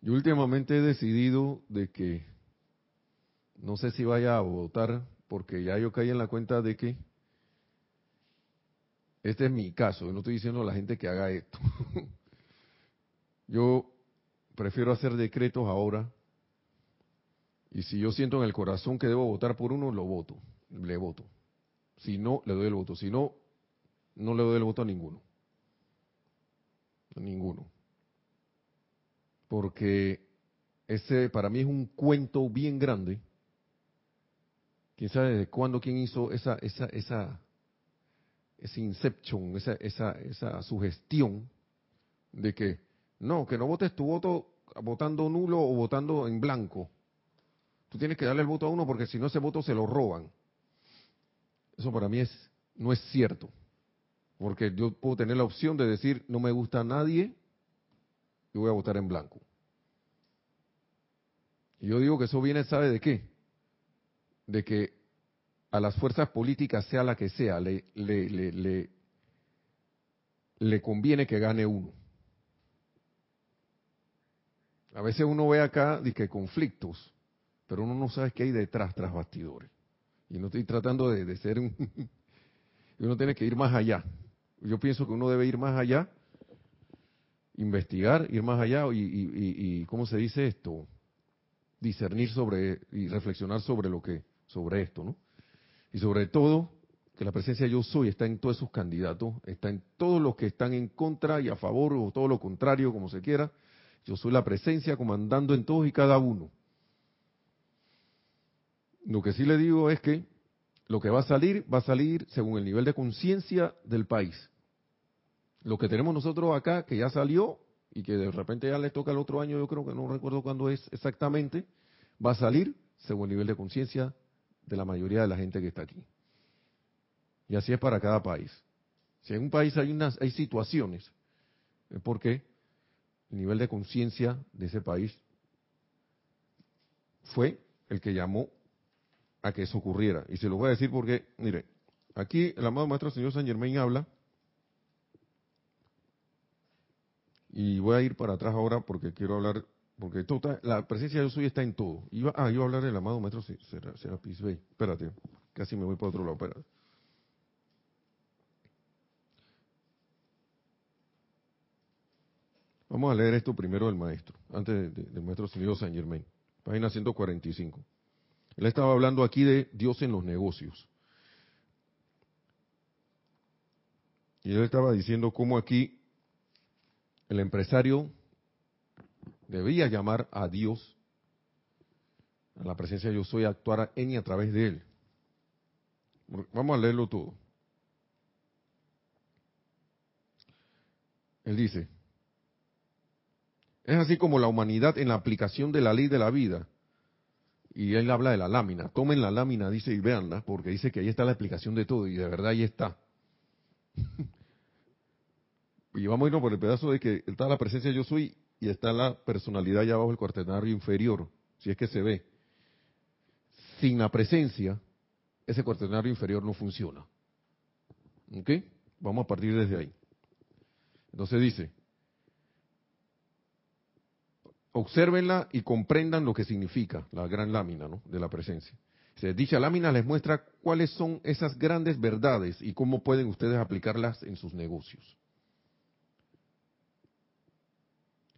Yo últimamente he decidido de que no sé si vaya a votar porque ya yo caí en la cuenta de que este es mi caso, yo no estoy diciendo a la gente que haga esto. yo prefiero hacer decretos ahora y si yo siento en el corazón que debo votar por uno, lo voto, le voto. Si no, le doy el voto. Si no, no le doy el voto a ninguno. Ninguno porque ese para mí es un cuento bien grande. Quién sabe de cuándo quién hizo esa esa esa ese inception, esa esa esa sugestión de que no, que no votes tu voto votando nulo o votando en blanco. Tú tienes que darle el voto a uno porque si no ese voto se lo roban. Eso para mí es no es cierto. Porque yo puedo tener la opción de decir no me gusta a nadie yo voy a votar en blanco. Y yo digo que eso viene, ¿sabe de qué? De que a las fuerzas políticas, sea la que sea, le, le, le, le, conviene que gane uno. A veces uno ve acá que conflictos, pero uno no sabe qué hay detrás, tras bastidores. Y no estoy tratando de, de ser un... uno tiene que ir más allá. Yo pienso que uno debe ir más allá investigar, ir más allá y, y, ¿cómo se dice esto? Discernir sobre y reflexionar sobre lo que, sobre esto, ¿no? Y sobre todo, que la presencia yo soy está en todos esos candidatos, está en todos los que están en contra y a favor o todo lo contrario, como se quiera. Yo soy la presencia comandando en todos y cada uno. Lo que sí le digo es que lo que va a salir, va a salir según el nivel de conciencia del país. Lo que tenemos nosotros acá, que ya salió y que de repente ya le toca el otro año, yo creo que no recuerdo cuándo es exactamente, va a salir según el nivel de conciencia de la mayoría de la gente que está aquí. Y así es para cada país. Si en un país hay, unas, hay situaciones, es porque el nivel de conciencia de ese país fue el que llamó a que eso ocurriera. Y se lo voy a decir porque, mire, aquí el amado Maestro Señor San Germain habla, y voy a ir para atrás ahora porque quiero hablar, porque toda, la presencia de yo soy está en todo. Iba, ah, iba a hablar del amado Maestro Serapis Bey. Espérate, casi me voy para otro lado, espérate. Vamos a leer esto primero del maestro, antes del de, de maestro señor San Germain, página 145. Él estaba hablando aquí de Dios en los negocios. Y él estaba diciendo cómo aquí el empresario debía llamar a Dios, a la presencia de yo soy, a actuar en y a través de él. Vamos a leerlo todo. Él dice, es así como la humanidad en la aplicación de la ley de la vida. Y él habla de la lámina. Tomen la lámina, dice, y véanla, porque dice que ahí está la explicación de todo, y de verdad ahí está. y vamos a irnos por el pedazo de que está la presencia yo soy y está la personalidad allá abajo el cuaternario inferior, si es que se ve. Sin la presencia, ese cuaternario inferior no funciona. ¿Ok? Vamos a partir desde ahí. Entonces dice, obsérvenla y comprendan lo que significa la gran lámina de la presencia. dicha lámina les muestra cuáles son esas grandes verdades y cómo pueden ustedes aplicarlas en sus negocios.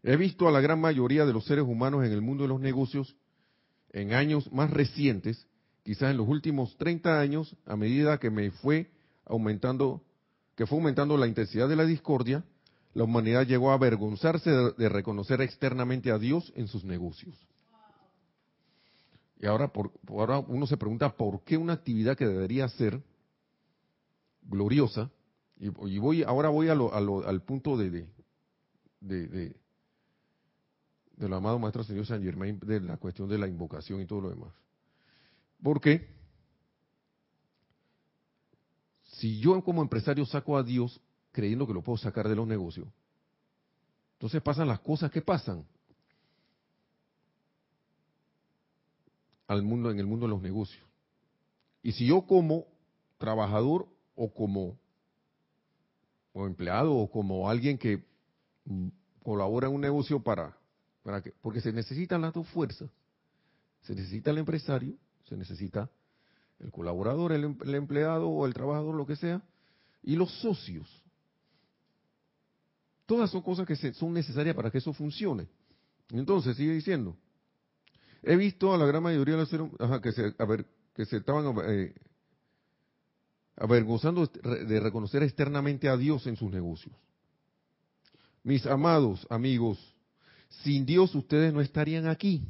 He visto a la gran mayoría de los seres humanos en el mundo de los negocios en años más recientes, quizás en los últimos 30 años, a medida que me fue aumentando, que fue aumentando la intensidad de la discordia, la humanidad llegó a avergonzarse de, reconocer externamente a Dios en sus negocios. Y ahora, por, ahora uno se pregunta por qué una actividad que debería ser gloriosa, y, voy ahora voy al punto de, de, de, del amado Maestro Señor San Germain, de la cuestión de la invocación y todo lo demás. ¿Por qué? Si yo como empresario saco a Dios creyendo que lo puedo sacar de los negocios. Entonces pasan las cosas que pasan al mundo en el mundo de los negocios. Y si yo como trabajador o como empleado o como alguien que mm, colabora en un negocio para para que porque se necesitan las dos fuerzas. Se necesita el empresario, se necesita el colaborador, el, em-, el empleado o el trabajador, lo que sea, y los socios. Todas son cosas que son necesarias para que eso funcione. Entonces, sigue diciendo, he visto a la gran mayoría de los seres que, se, que se estaban eh, avergonzando de reconocer externamente a Dios en sus negocios. Mis amados amigos, sin Dios ustedes no estarían aquí.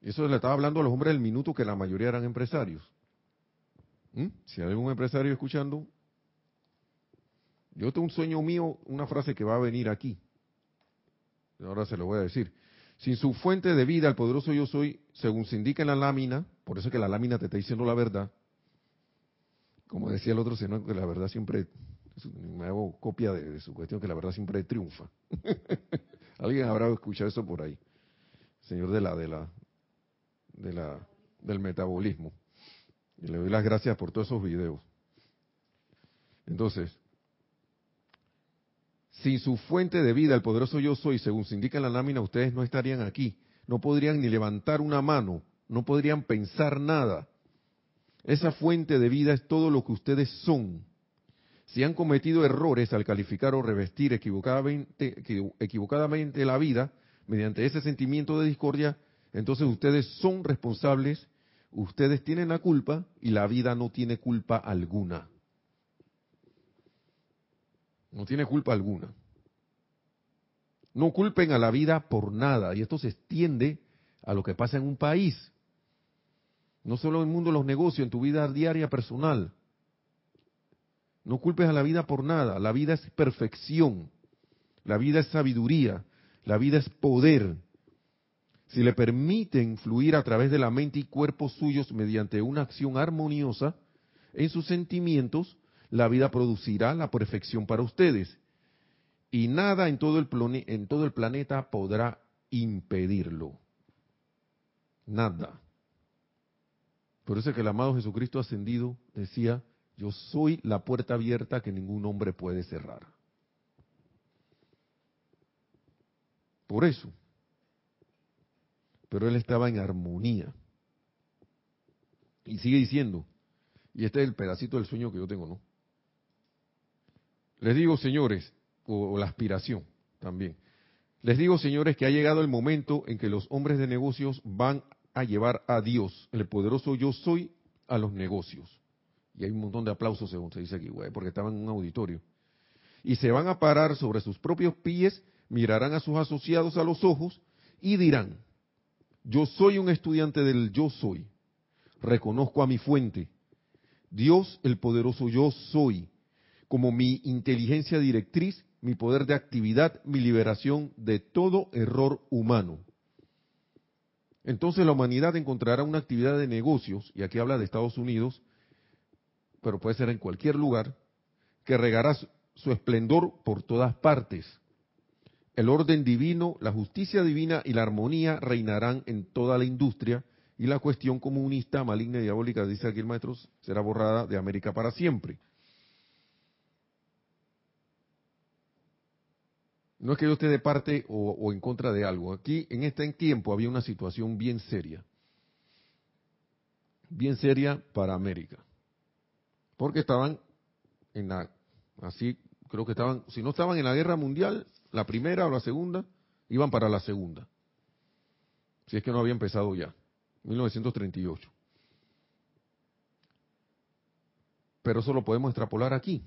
Eso le estaba hablando a los hombres del minuto que la mayoría eran empresarios. ¿Mm? Si hay algún empresario escuchando, yo tengo un sueño mío, una frase que va a venir aquí. Ahora se lo voy a decir. Sin su fuente de vida, el poderoso yo soy, según se indica en la lámina, por eso es que la lámina te está diciendo la verdad. Como decía el otro, sino que la verdad siempre, me hago copia de, su cuestión, que la verdad siempre triunfa. Alguien habrá escuchado eso por ahí. Señor de la, de la, de la, del metabolismo. Y le doy las gracias por todos esos videos. Entonces, sin su fuente de vida, el poderoso yo soy, según se indica en la lámina, ustedes no estarían aquí. No podrían ni levantar una mano, no podrían pensar nada. Esa fuente de vida es todo lo que ustedes son. Si han cometido errores al calificar o revestir equivocadamente, equivocadamente la vida mediante ese sentimiento de discordia, entonces ustedes son responsables, ustedes tienen la culpa y la vida no tiene culpa alguna. No tiene culpa alguna. No culpen a la vida por nada. Y esto se extiende a lo que pasa en un país. No solo en el mundo de los negocios, en tu vida diaria personal. No culpes a la vida por nada. La vida es perfección. La vida es sabiduría. La vida es poder. Si le permiten fluir a través de la mente y cuerpo suyos mediante una acción armoniosa en sus sentimientos, la vida producirá la perfección para ustedes. Y nada en todo el, en todo el planeta podrá impedirlo. Nada. Por eso es que el amado Jesucristo ascendido decía, yo soy la puerta abierta que ningún hombre puede cerrar. por eso. Pero él estaba en armonía. Y sigue diciendo, y este es el pedacito del sueño que yo tengo, ¿no? Les digo, señores, o, la aspiración también, les digo, señores, que ha llegado el momento en que los hombres de negocios van a llevar a Dios, el poderoso yo soy, a los negocios. Y hay un montón de aplausos, según se dice aquí, güey, porque estaban en un auditorio. Y se van a parar sobre sus propios pies, mirarán a sus asociados a los ojos y dirán, yo soy un estudiante del yo soy, reconozco a mi fuente, Dios el poderoso yo soy, como mi inteligencia directriz, mi poder de actividad, mi liberación de todo error humano. Entonces la humanidad encontrará una actividad de negocios, y aquí habla de Estados Unidos, pero puede ser en cualquier lugar, que regará su esplendor por todas partes. El orden divino, la justicia divina y la armonía reinarán en toda la industria y la cuestión comunista, maligna y diabólica, dice aquí el maestro, será borrada de América para siempre. No es que yo esté de parte o, en contra de algo. Aquí, en este tiempo, había una situación bien seria. Bien seria para América. Porque estaban en la, así, creo que estaban, si no estaban en la guerra mundial, la primera o la segunda, iban para la segunda. Si es que no había empezado ya. 1938. Pero eso lo podemos extrapolar aquí.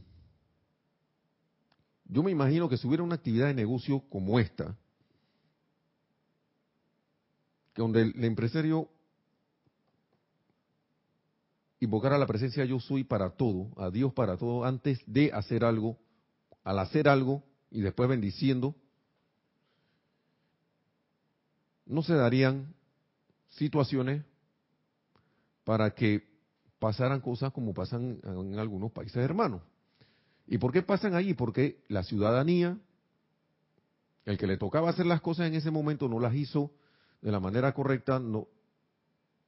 Yo me imagino que si hubiera una actividad de negocio como esta, que donde el, empresario invocara la presencia yo soy para todo, a Dios para todo, antes de hacer algo, al hacer algo y después bendiciendo, no se darían situaciones para que pasaran cosas como pasan en algunos países hermanos. ¿Y por qué pasan ahí? Porque la ciudadanía, el que le tocaba hacer las cosas en ese momento no las hizo de la manera correcta, no,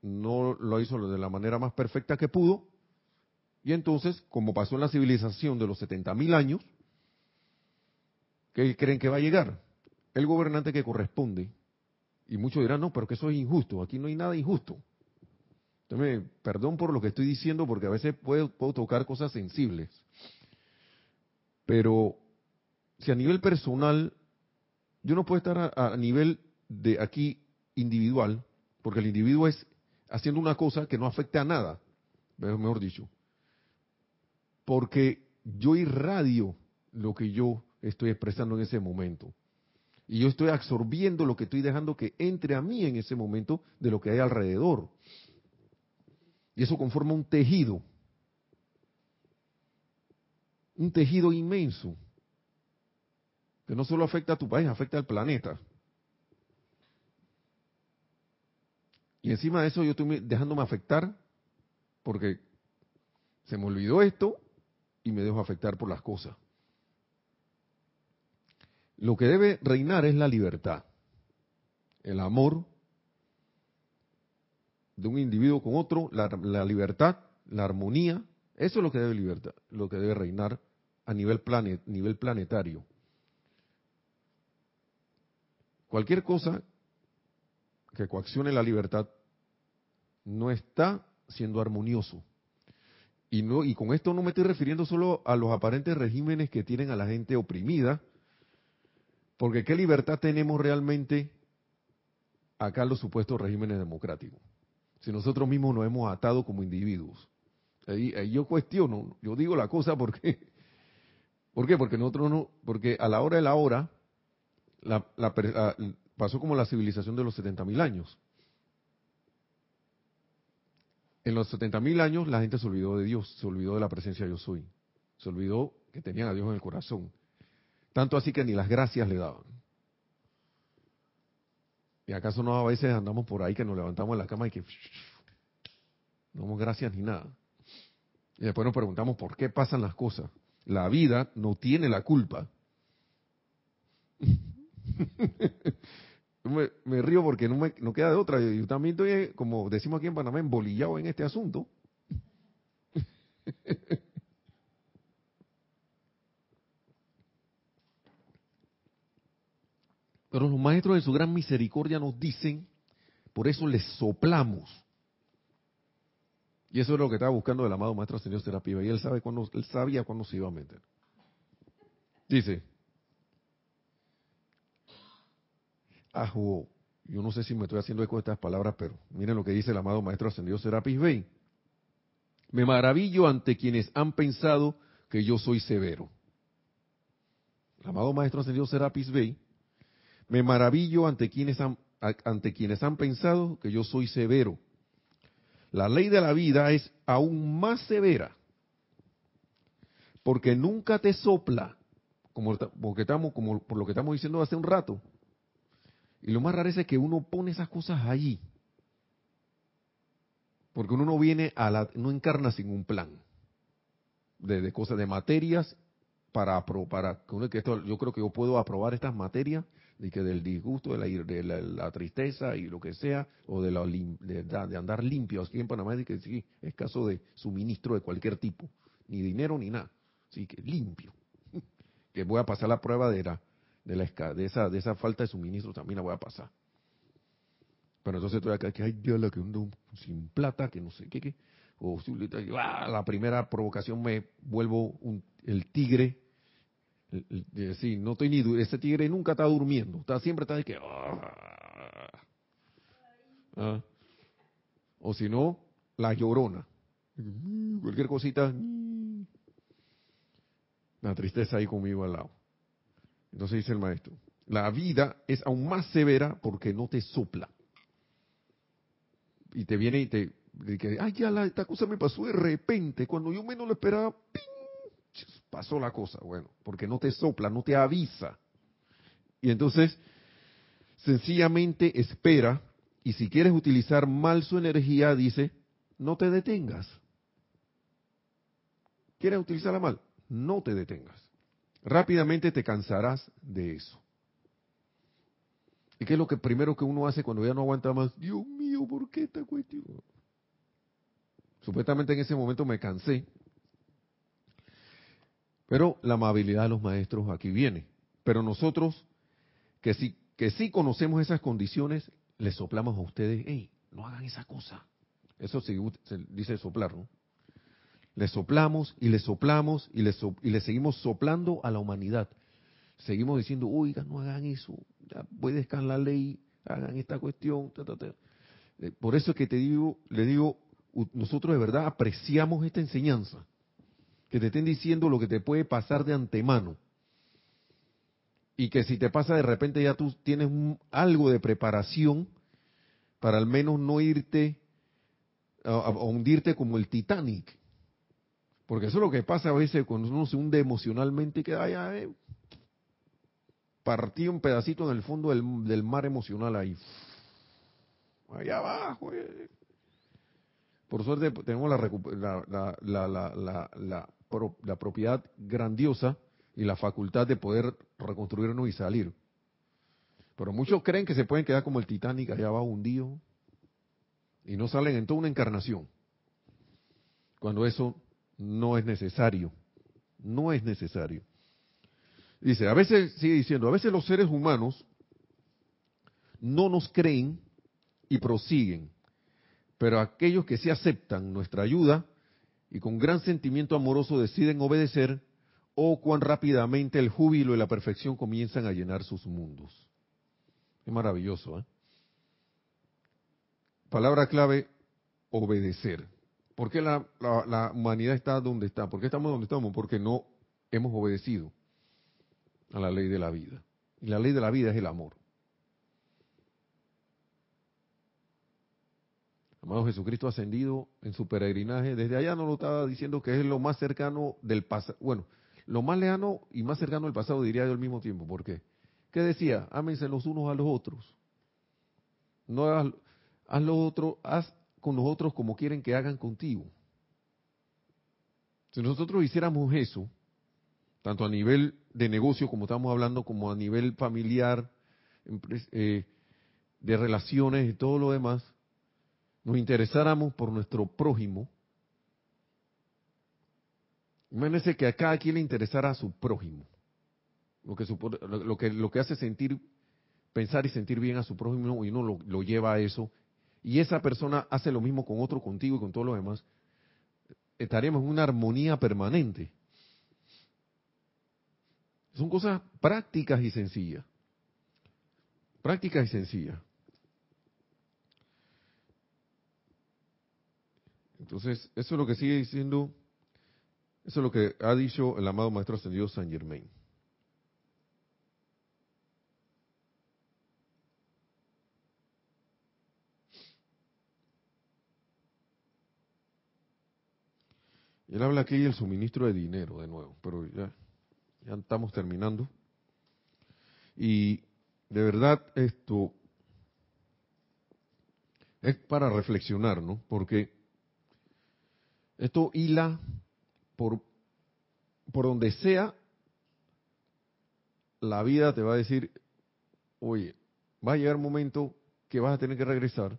no lo hizo de la manera más perfecta que pudo, y entonces, como pasó en la civilización de los 70.000 años, ¿qué creen que va a llegar? El gobernante que corresponde, y muchos dirán, no, pero que eso es injusto, aquí no hay nada injusto. Entonces, perdón por lo que estoy diciendo, porque a veces puedo, puedo tocar cosas sensibles. Pero si a nivel personal, yo no puedo estar a, nivel de aquí individual, porque el individuo es haciendo una cosa que no afecta a nada, mejor dicho. Porque yo irradio lo que yo estoy expresando en ese momento. Y yo estoy absorbiendo lo que estoy dejando que entre a mí en ese momento de lo que hay alrededor. Y eso conforma un tejido. Un tejido inmenso. Que no solo afecta a tu país, afecta al planeta. Y encima de eso yo estoy dejándome afectar porque se me olvidó esto y me dejo afectar por las cosas. Lo que debe reinar es la libertad, el amor de un individuo con otro, la, libertad, la armonía, eso es lo que debe libertad, lo que debe reinar a nivel, nivel planetario. Cualquier cosa que coaccione la libertad no está siendo armonioso. Y, no, y con esto no me estoy refiriendo solo a los aparentes regímenes que tienen a la gente oprimida, porque ¿qué libertad tenemos realmente acá en los supuestos regímenes democráticos? Si nosotros mismos nos hemos atado como individuos. Ahí, yo cuestiono, yo digo la cosa porque, ¿por qué? Porque nosotros no, porque a la hora de la hora, pasó como la civilización de los 70.000 años. En los 70.000 años la gente se olvidó de Dios, se olvidó de la presencia de yo soy, se olvidó que tenían a Dios en el corazón. Tanto así que ni las gracias le daban. ¿Y acaso no a veces andamos por ahí que nos levantamos en la cama y que no damos gracias ni nada? Y después nos preguntamos por qué pasan las cosas. La vida no tiene la culpa. me, río porque no me queda de otra. Yo también estoy, como decimos aquí en Panamá, embolillado en este asunto. Pero los maestros de su gran misericordia nos dicen, por eso les soplamos. Y eso es lo que estaba buscando el amado maestro señor Serapio. Y él sabe cuándo, él sabía cuándo se iba a meter. Dice, Ajo, yo no sé si me estoy haciendo eco de estas palabras, pero miren lo que dice el amado maestro ascendido Serapis Bey. Me maravillo ante quienes han pensado que yo soy severo. El amado maestro ascendido Serapis Bey, me maravillo ante quienes han, ante quienes han pensado que yo soy severo. La ley de la vida es aún más severa, porque nunca te sopla, como, porque estamos, como por lo que estamos diciendo hace un rato, y lo más raro es que uno pone esas cosas allí. Porque uno no viene a la, no encarna sin un plan de, cosas, de materias para, para que esto, yo creo que yo puedo aprobar estas materias de que del disgusto, de la, de tristeza y lo que sea, o de, la, de, andar limpio aquí en Panamá, de que sí, es caso de suministro de cualquier tipo, ni dinero ni nada, así que limpio, que voy a pasar la prueba de la, de, la, de, esa, de esa falta de suministro también la voy a pasar. Pero entonces estoy acá, que hay que ando sin plata, que no sé qué, qué. O ah, la primera provocación me vuelvo un, el tigre. Sí, no estoy ni ese tigre nunca está durmiendo, está siempre está de que ah, ah. o si no, la llorona. Cualquier cosita, la tristeza ahí conmigo al lado. Entonces dice el maestro, la vida es aún más severa porque no te sopla. Y te viene y te dice, ay, ya la, esta cosa me pasó de repente, cuando yo menos lo esperaba. Pasó la cosa. Bueno, porque no te sopla, no te avisa. Y entonces, sencillamente espera, y si quieres utilizar mal su energía, dice, no te detengas. ¿Quieres utilizarla mal? No te detengas rápidamente te cansarás de eso. ¿Y qué es lo que primero que uno hace cuando ya no aguanta más? Dios mío, ¿por qué esta cuestión? Supuestamente en ese momento me cansé. Pero la amabilidad de los maestros aquí viene. Pero nosotros, que sí, que sí conocemos esas condiciones, les soplamos a ustedes, hey, no hagan esa cosa. Eso se dice soplar, ¿no? Le soplamos y le soplamos y le, y le seguimos soplando a la humanidad. Seguimos diciendo, oiga, no hagan eso, ya la ley, hagan esta cuestión. Eh, por eso es que te digo, le digo, nosotros de verdad apreciamos esta enseñanza. Que te estén diciendo lo que te puede pasar de antemano. Y que si te pasa de repente ya tú tienes algo de preparación para al menos no irte a hundirte como el Titanic porque eso es lo que pasa a veces cuando uno se hunde emocionalmente y queda allá, eh, partido un pedacito en el fondo del, mar emocional ahí. Allá abajo. Eh. Por suerte tenemos la, la, la, la, propiedad grandiosa y la facultad de poder reconstruirnos y salir. Pero muchos creen que se pueden quedar como el Titanic allá abajo hundido y no salen en toda una encarnación. Cuando eso no es necesario. No es necesario. Dice, a veces, sigue diciendo, a veces los seres humanos no nos creen y prosiguen, pero aquellos que sí aceptan nuestra ayuda y con gran sentimiento amoroso deciden obedecer, oh, cuán rápidamente el júbilo y la perfección comienzan a llenar sus mundos. Es maravilloso, ¿eh? Palabra clave, obedecer. ¿Por qué la, humanidad está donde está? ¿Por qué estamos donde estamos? Porque no hemos obedecido a la ley de la vida. Y la ley de la vida es el amor. Amado Jesucristo ascendido en su peregrinaje, desde allá nos lo estaba diciendo que es lo más cercano del pasado, bueno, lo más lejano y más cercano del pasado diría yo al mismo tiempo. ¿Por qué? ¿Qué decía? Ámense los unos a los otros. No haz, haz lo otro, haz con nosotros como quieren que hagan contigo. Si nosotros hiciéramos eso, tanto a nivel de negocio como estamos hablando, como a nivel familiar, eh, de relaciones y todo lo demás, nos interesáramos por nuestro prójimo, imagínense que a cada quien le interesara a su prójimo, lo que, lo que, hace sentir pensar y sentir bien a su prójimo y uno lo, lleva a eso, y esa persona hace lo mismo con otro, contigo y con todos los demás, estaremos en una armonía permanente. Son cosas prácticas y sencillas. Prácticas y sencillas. Entonces, eso es lo que sigue diciendo, eso es lo que ha dicho el amado Maestro Ascendido San Germain. Él habla aquí del suministro de dinero de nuevo, pero ya, ya estamos terminando. Y de verdad esto es para reflexionar, ¿no? Porque esto hila por, por donde sea, la vida te va a decir, oye, va a llegar un momento que vas a tener que regresar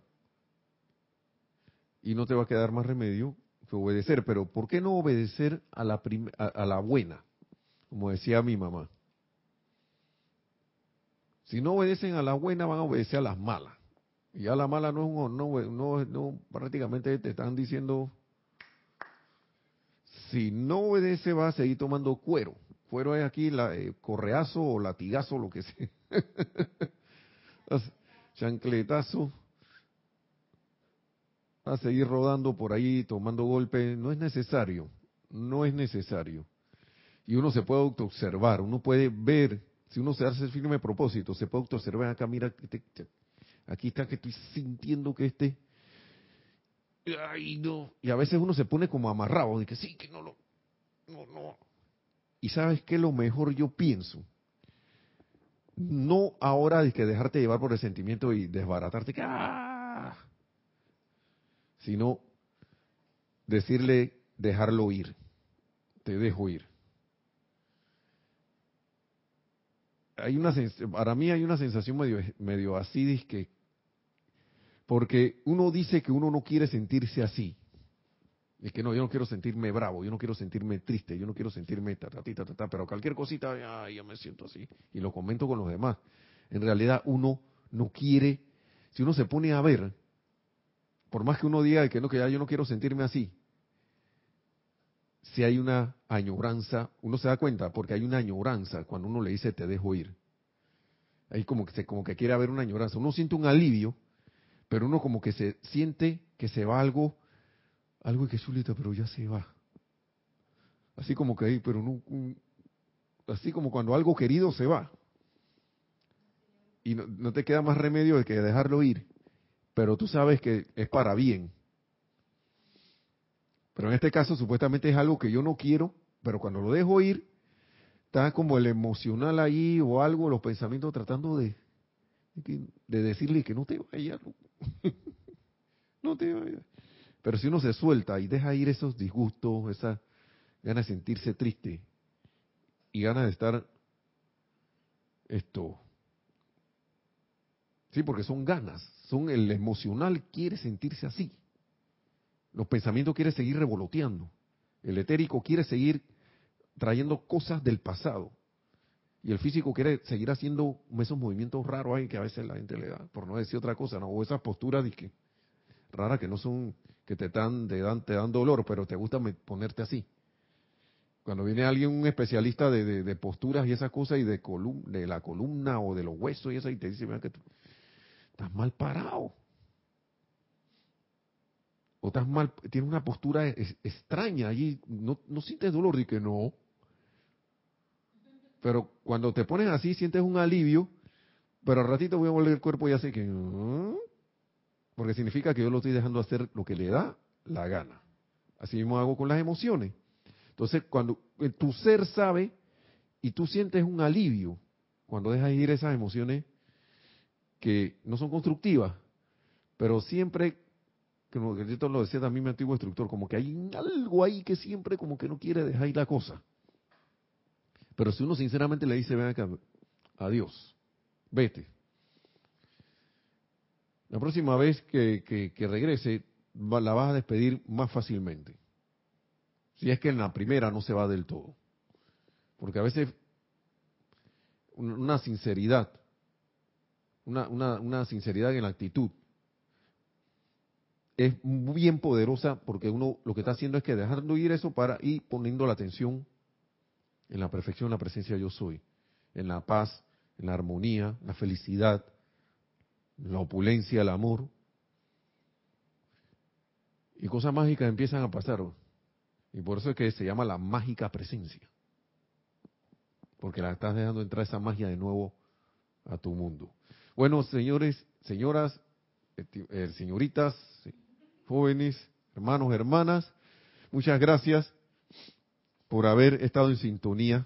y no te va a quedar más remedio que obedecer. Pero ¿por qué no obedecer a la, a, la buena? Como decía mi mamá. Si no obedecen a la buena, van a obedecer a las malas. Y a la mala no es un no, no, no, prácticamente te están diciendo si no obedece va a seguir tomando cuero. Cuero es aquí la, eh, correazo o latigazo, lo que sea. Chancletazo. A seguir rodando por ahí, tomando golpes. No es necesario. No es necesario. Y uno se puede autoobservar. Uno puede ver. Si uno se hace el firme propósito, se puede autoobservar acá. Mira, aquí está que estoy sintiendo que este y a veces uno se pone como amarrado, de que sí, que no lo, no, no. Y sabes qué lo mejor yo pienso. No ahora de que dejarte llevar por el sentimiento y desbaratarte, que, ¡ah! sino decirle, dejarlo ir. Te dejo ir. Hay una, para mí hay una sensación medio, medio así, que porque uno dice que uno no quiere sentirse así. Es que no, yo no quiero sentirme bravo, yo no quiero sentirme triste, yo no quiero sentirme ta, ta, ta, ta, pero cualquier cosita, ay, ya me siento así. Y lo comento con los demás. En realidad uno no quiere, si uno se pone a ver, por más que uno diga que no, que ya yo no quiero sentirme así, si hay una añoranza, uno se da cuenta porque hay una añoranza cuando uno le dice te dejo ir. Ahí como que, como que quiere haber una añoranza. Uno siente un alivio pero uno como que se siente que se va algo, algo que chulita, pero ya se va. Así como que ahí, pero no, así como cuando algo querido se va. Y no, te queda más remedio que dejarlo ir, pero tú sabes que es para bien. Pero en este caso supuestamente es algo que yo no quiero, pero cuando lo dejo ir, está como el emocional ahí o algo, los pensamientos tratando de, de decirle que no te vayas, no te vayas. Pero si uno se suelta y deja ir esos disgustos, esa ganas de sentirse triste y ganas de estar esto. Sí, porque son ganas, son el emocional quiere sentirse así. Los pensamientos quiere seguir revoloteando. El etérico quiere seguir trayendo cosas del pasado. Y el físico quiere seguir haciendo esos movimientos raros ahí que a veces la gente le da, por no decir otra cosa, ¿no? O esas posturas de que, raras que no son, que te dan, te dan, te dan dolor, pero te gusta ponerte así. Cuando viene alguien, un especialista de, de, posturas y esas cosas y de, de la columna o de los huesos y eso, y te dice, mira que tú estás mal parado. O estás mal, tienes una postura extraña allí, no, no sientes dolor, y que no. Pero cuando te pones así, sientes un alivio, pero al ratito voy a volver el cuerpo y hace que... ¿ah? Porque significa que yo lo estoy dejando hacer lo que le da la gana. Así mismo hago con las emociones. Entonces, cuando tu ser sabe y tú sientes un alivio, cuando dejas ir esas emociones que no son constructivas, pero siempre, como yo lo decía también mi antiguo instructor, como que hay algo ahí que siempre como que no quiere dejar ir la cosa. Pero si uno sinceramente le dice, ven acá, adiós, vete. La próxima vez que, regrese, la vas a despedir más fácilmente. Si es que en la primera no se va del todo. Porque a veces una sinceridad una, una, una sinceridad en la actitud, es bien poderosa porque uno lo que está haciendo es que dejando ir eso para ir poniendo la atención en la perfección, en la presencia yo soy, en la paz, en la armonía, la felicidad, la opulencia, el amor. Y cosas mágicas empiezan a pasar. Y por eso es que se llama la mágica presencia. Porque la estás dejando entrar esa magia de nuevo a tu mundo. Bueno, señores, señoras, eh, señoritas, jóvenes, hermanos, hermanas, muchas gracias por haber estado en sintonía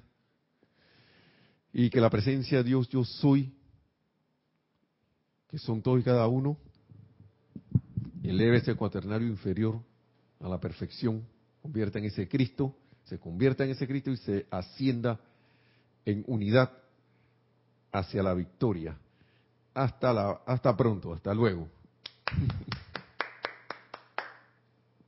y que la presencia de Dios yo soy, que son todos y cada uno, eleve ese cuaternario inferior a la perfección, convierta en ese Cristo, se convierta en ese Cristo y se ascienda en unidad hacia la victoria. Hasta la hasta pronto, hasta luego.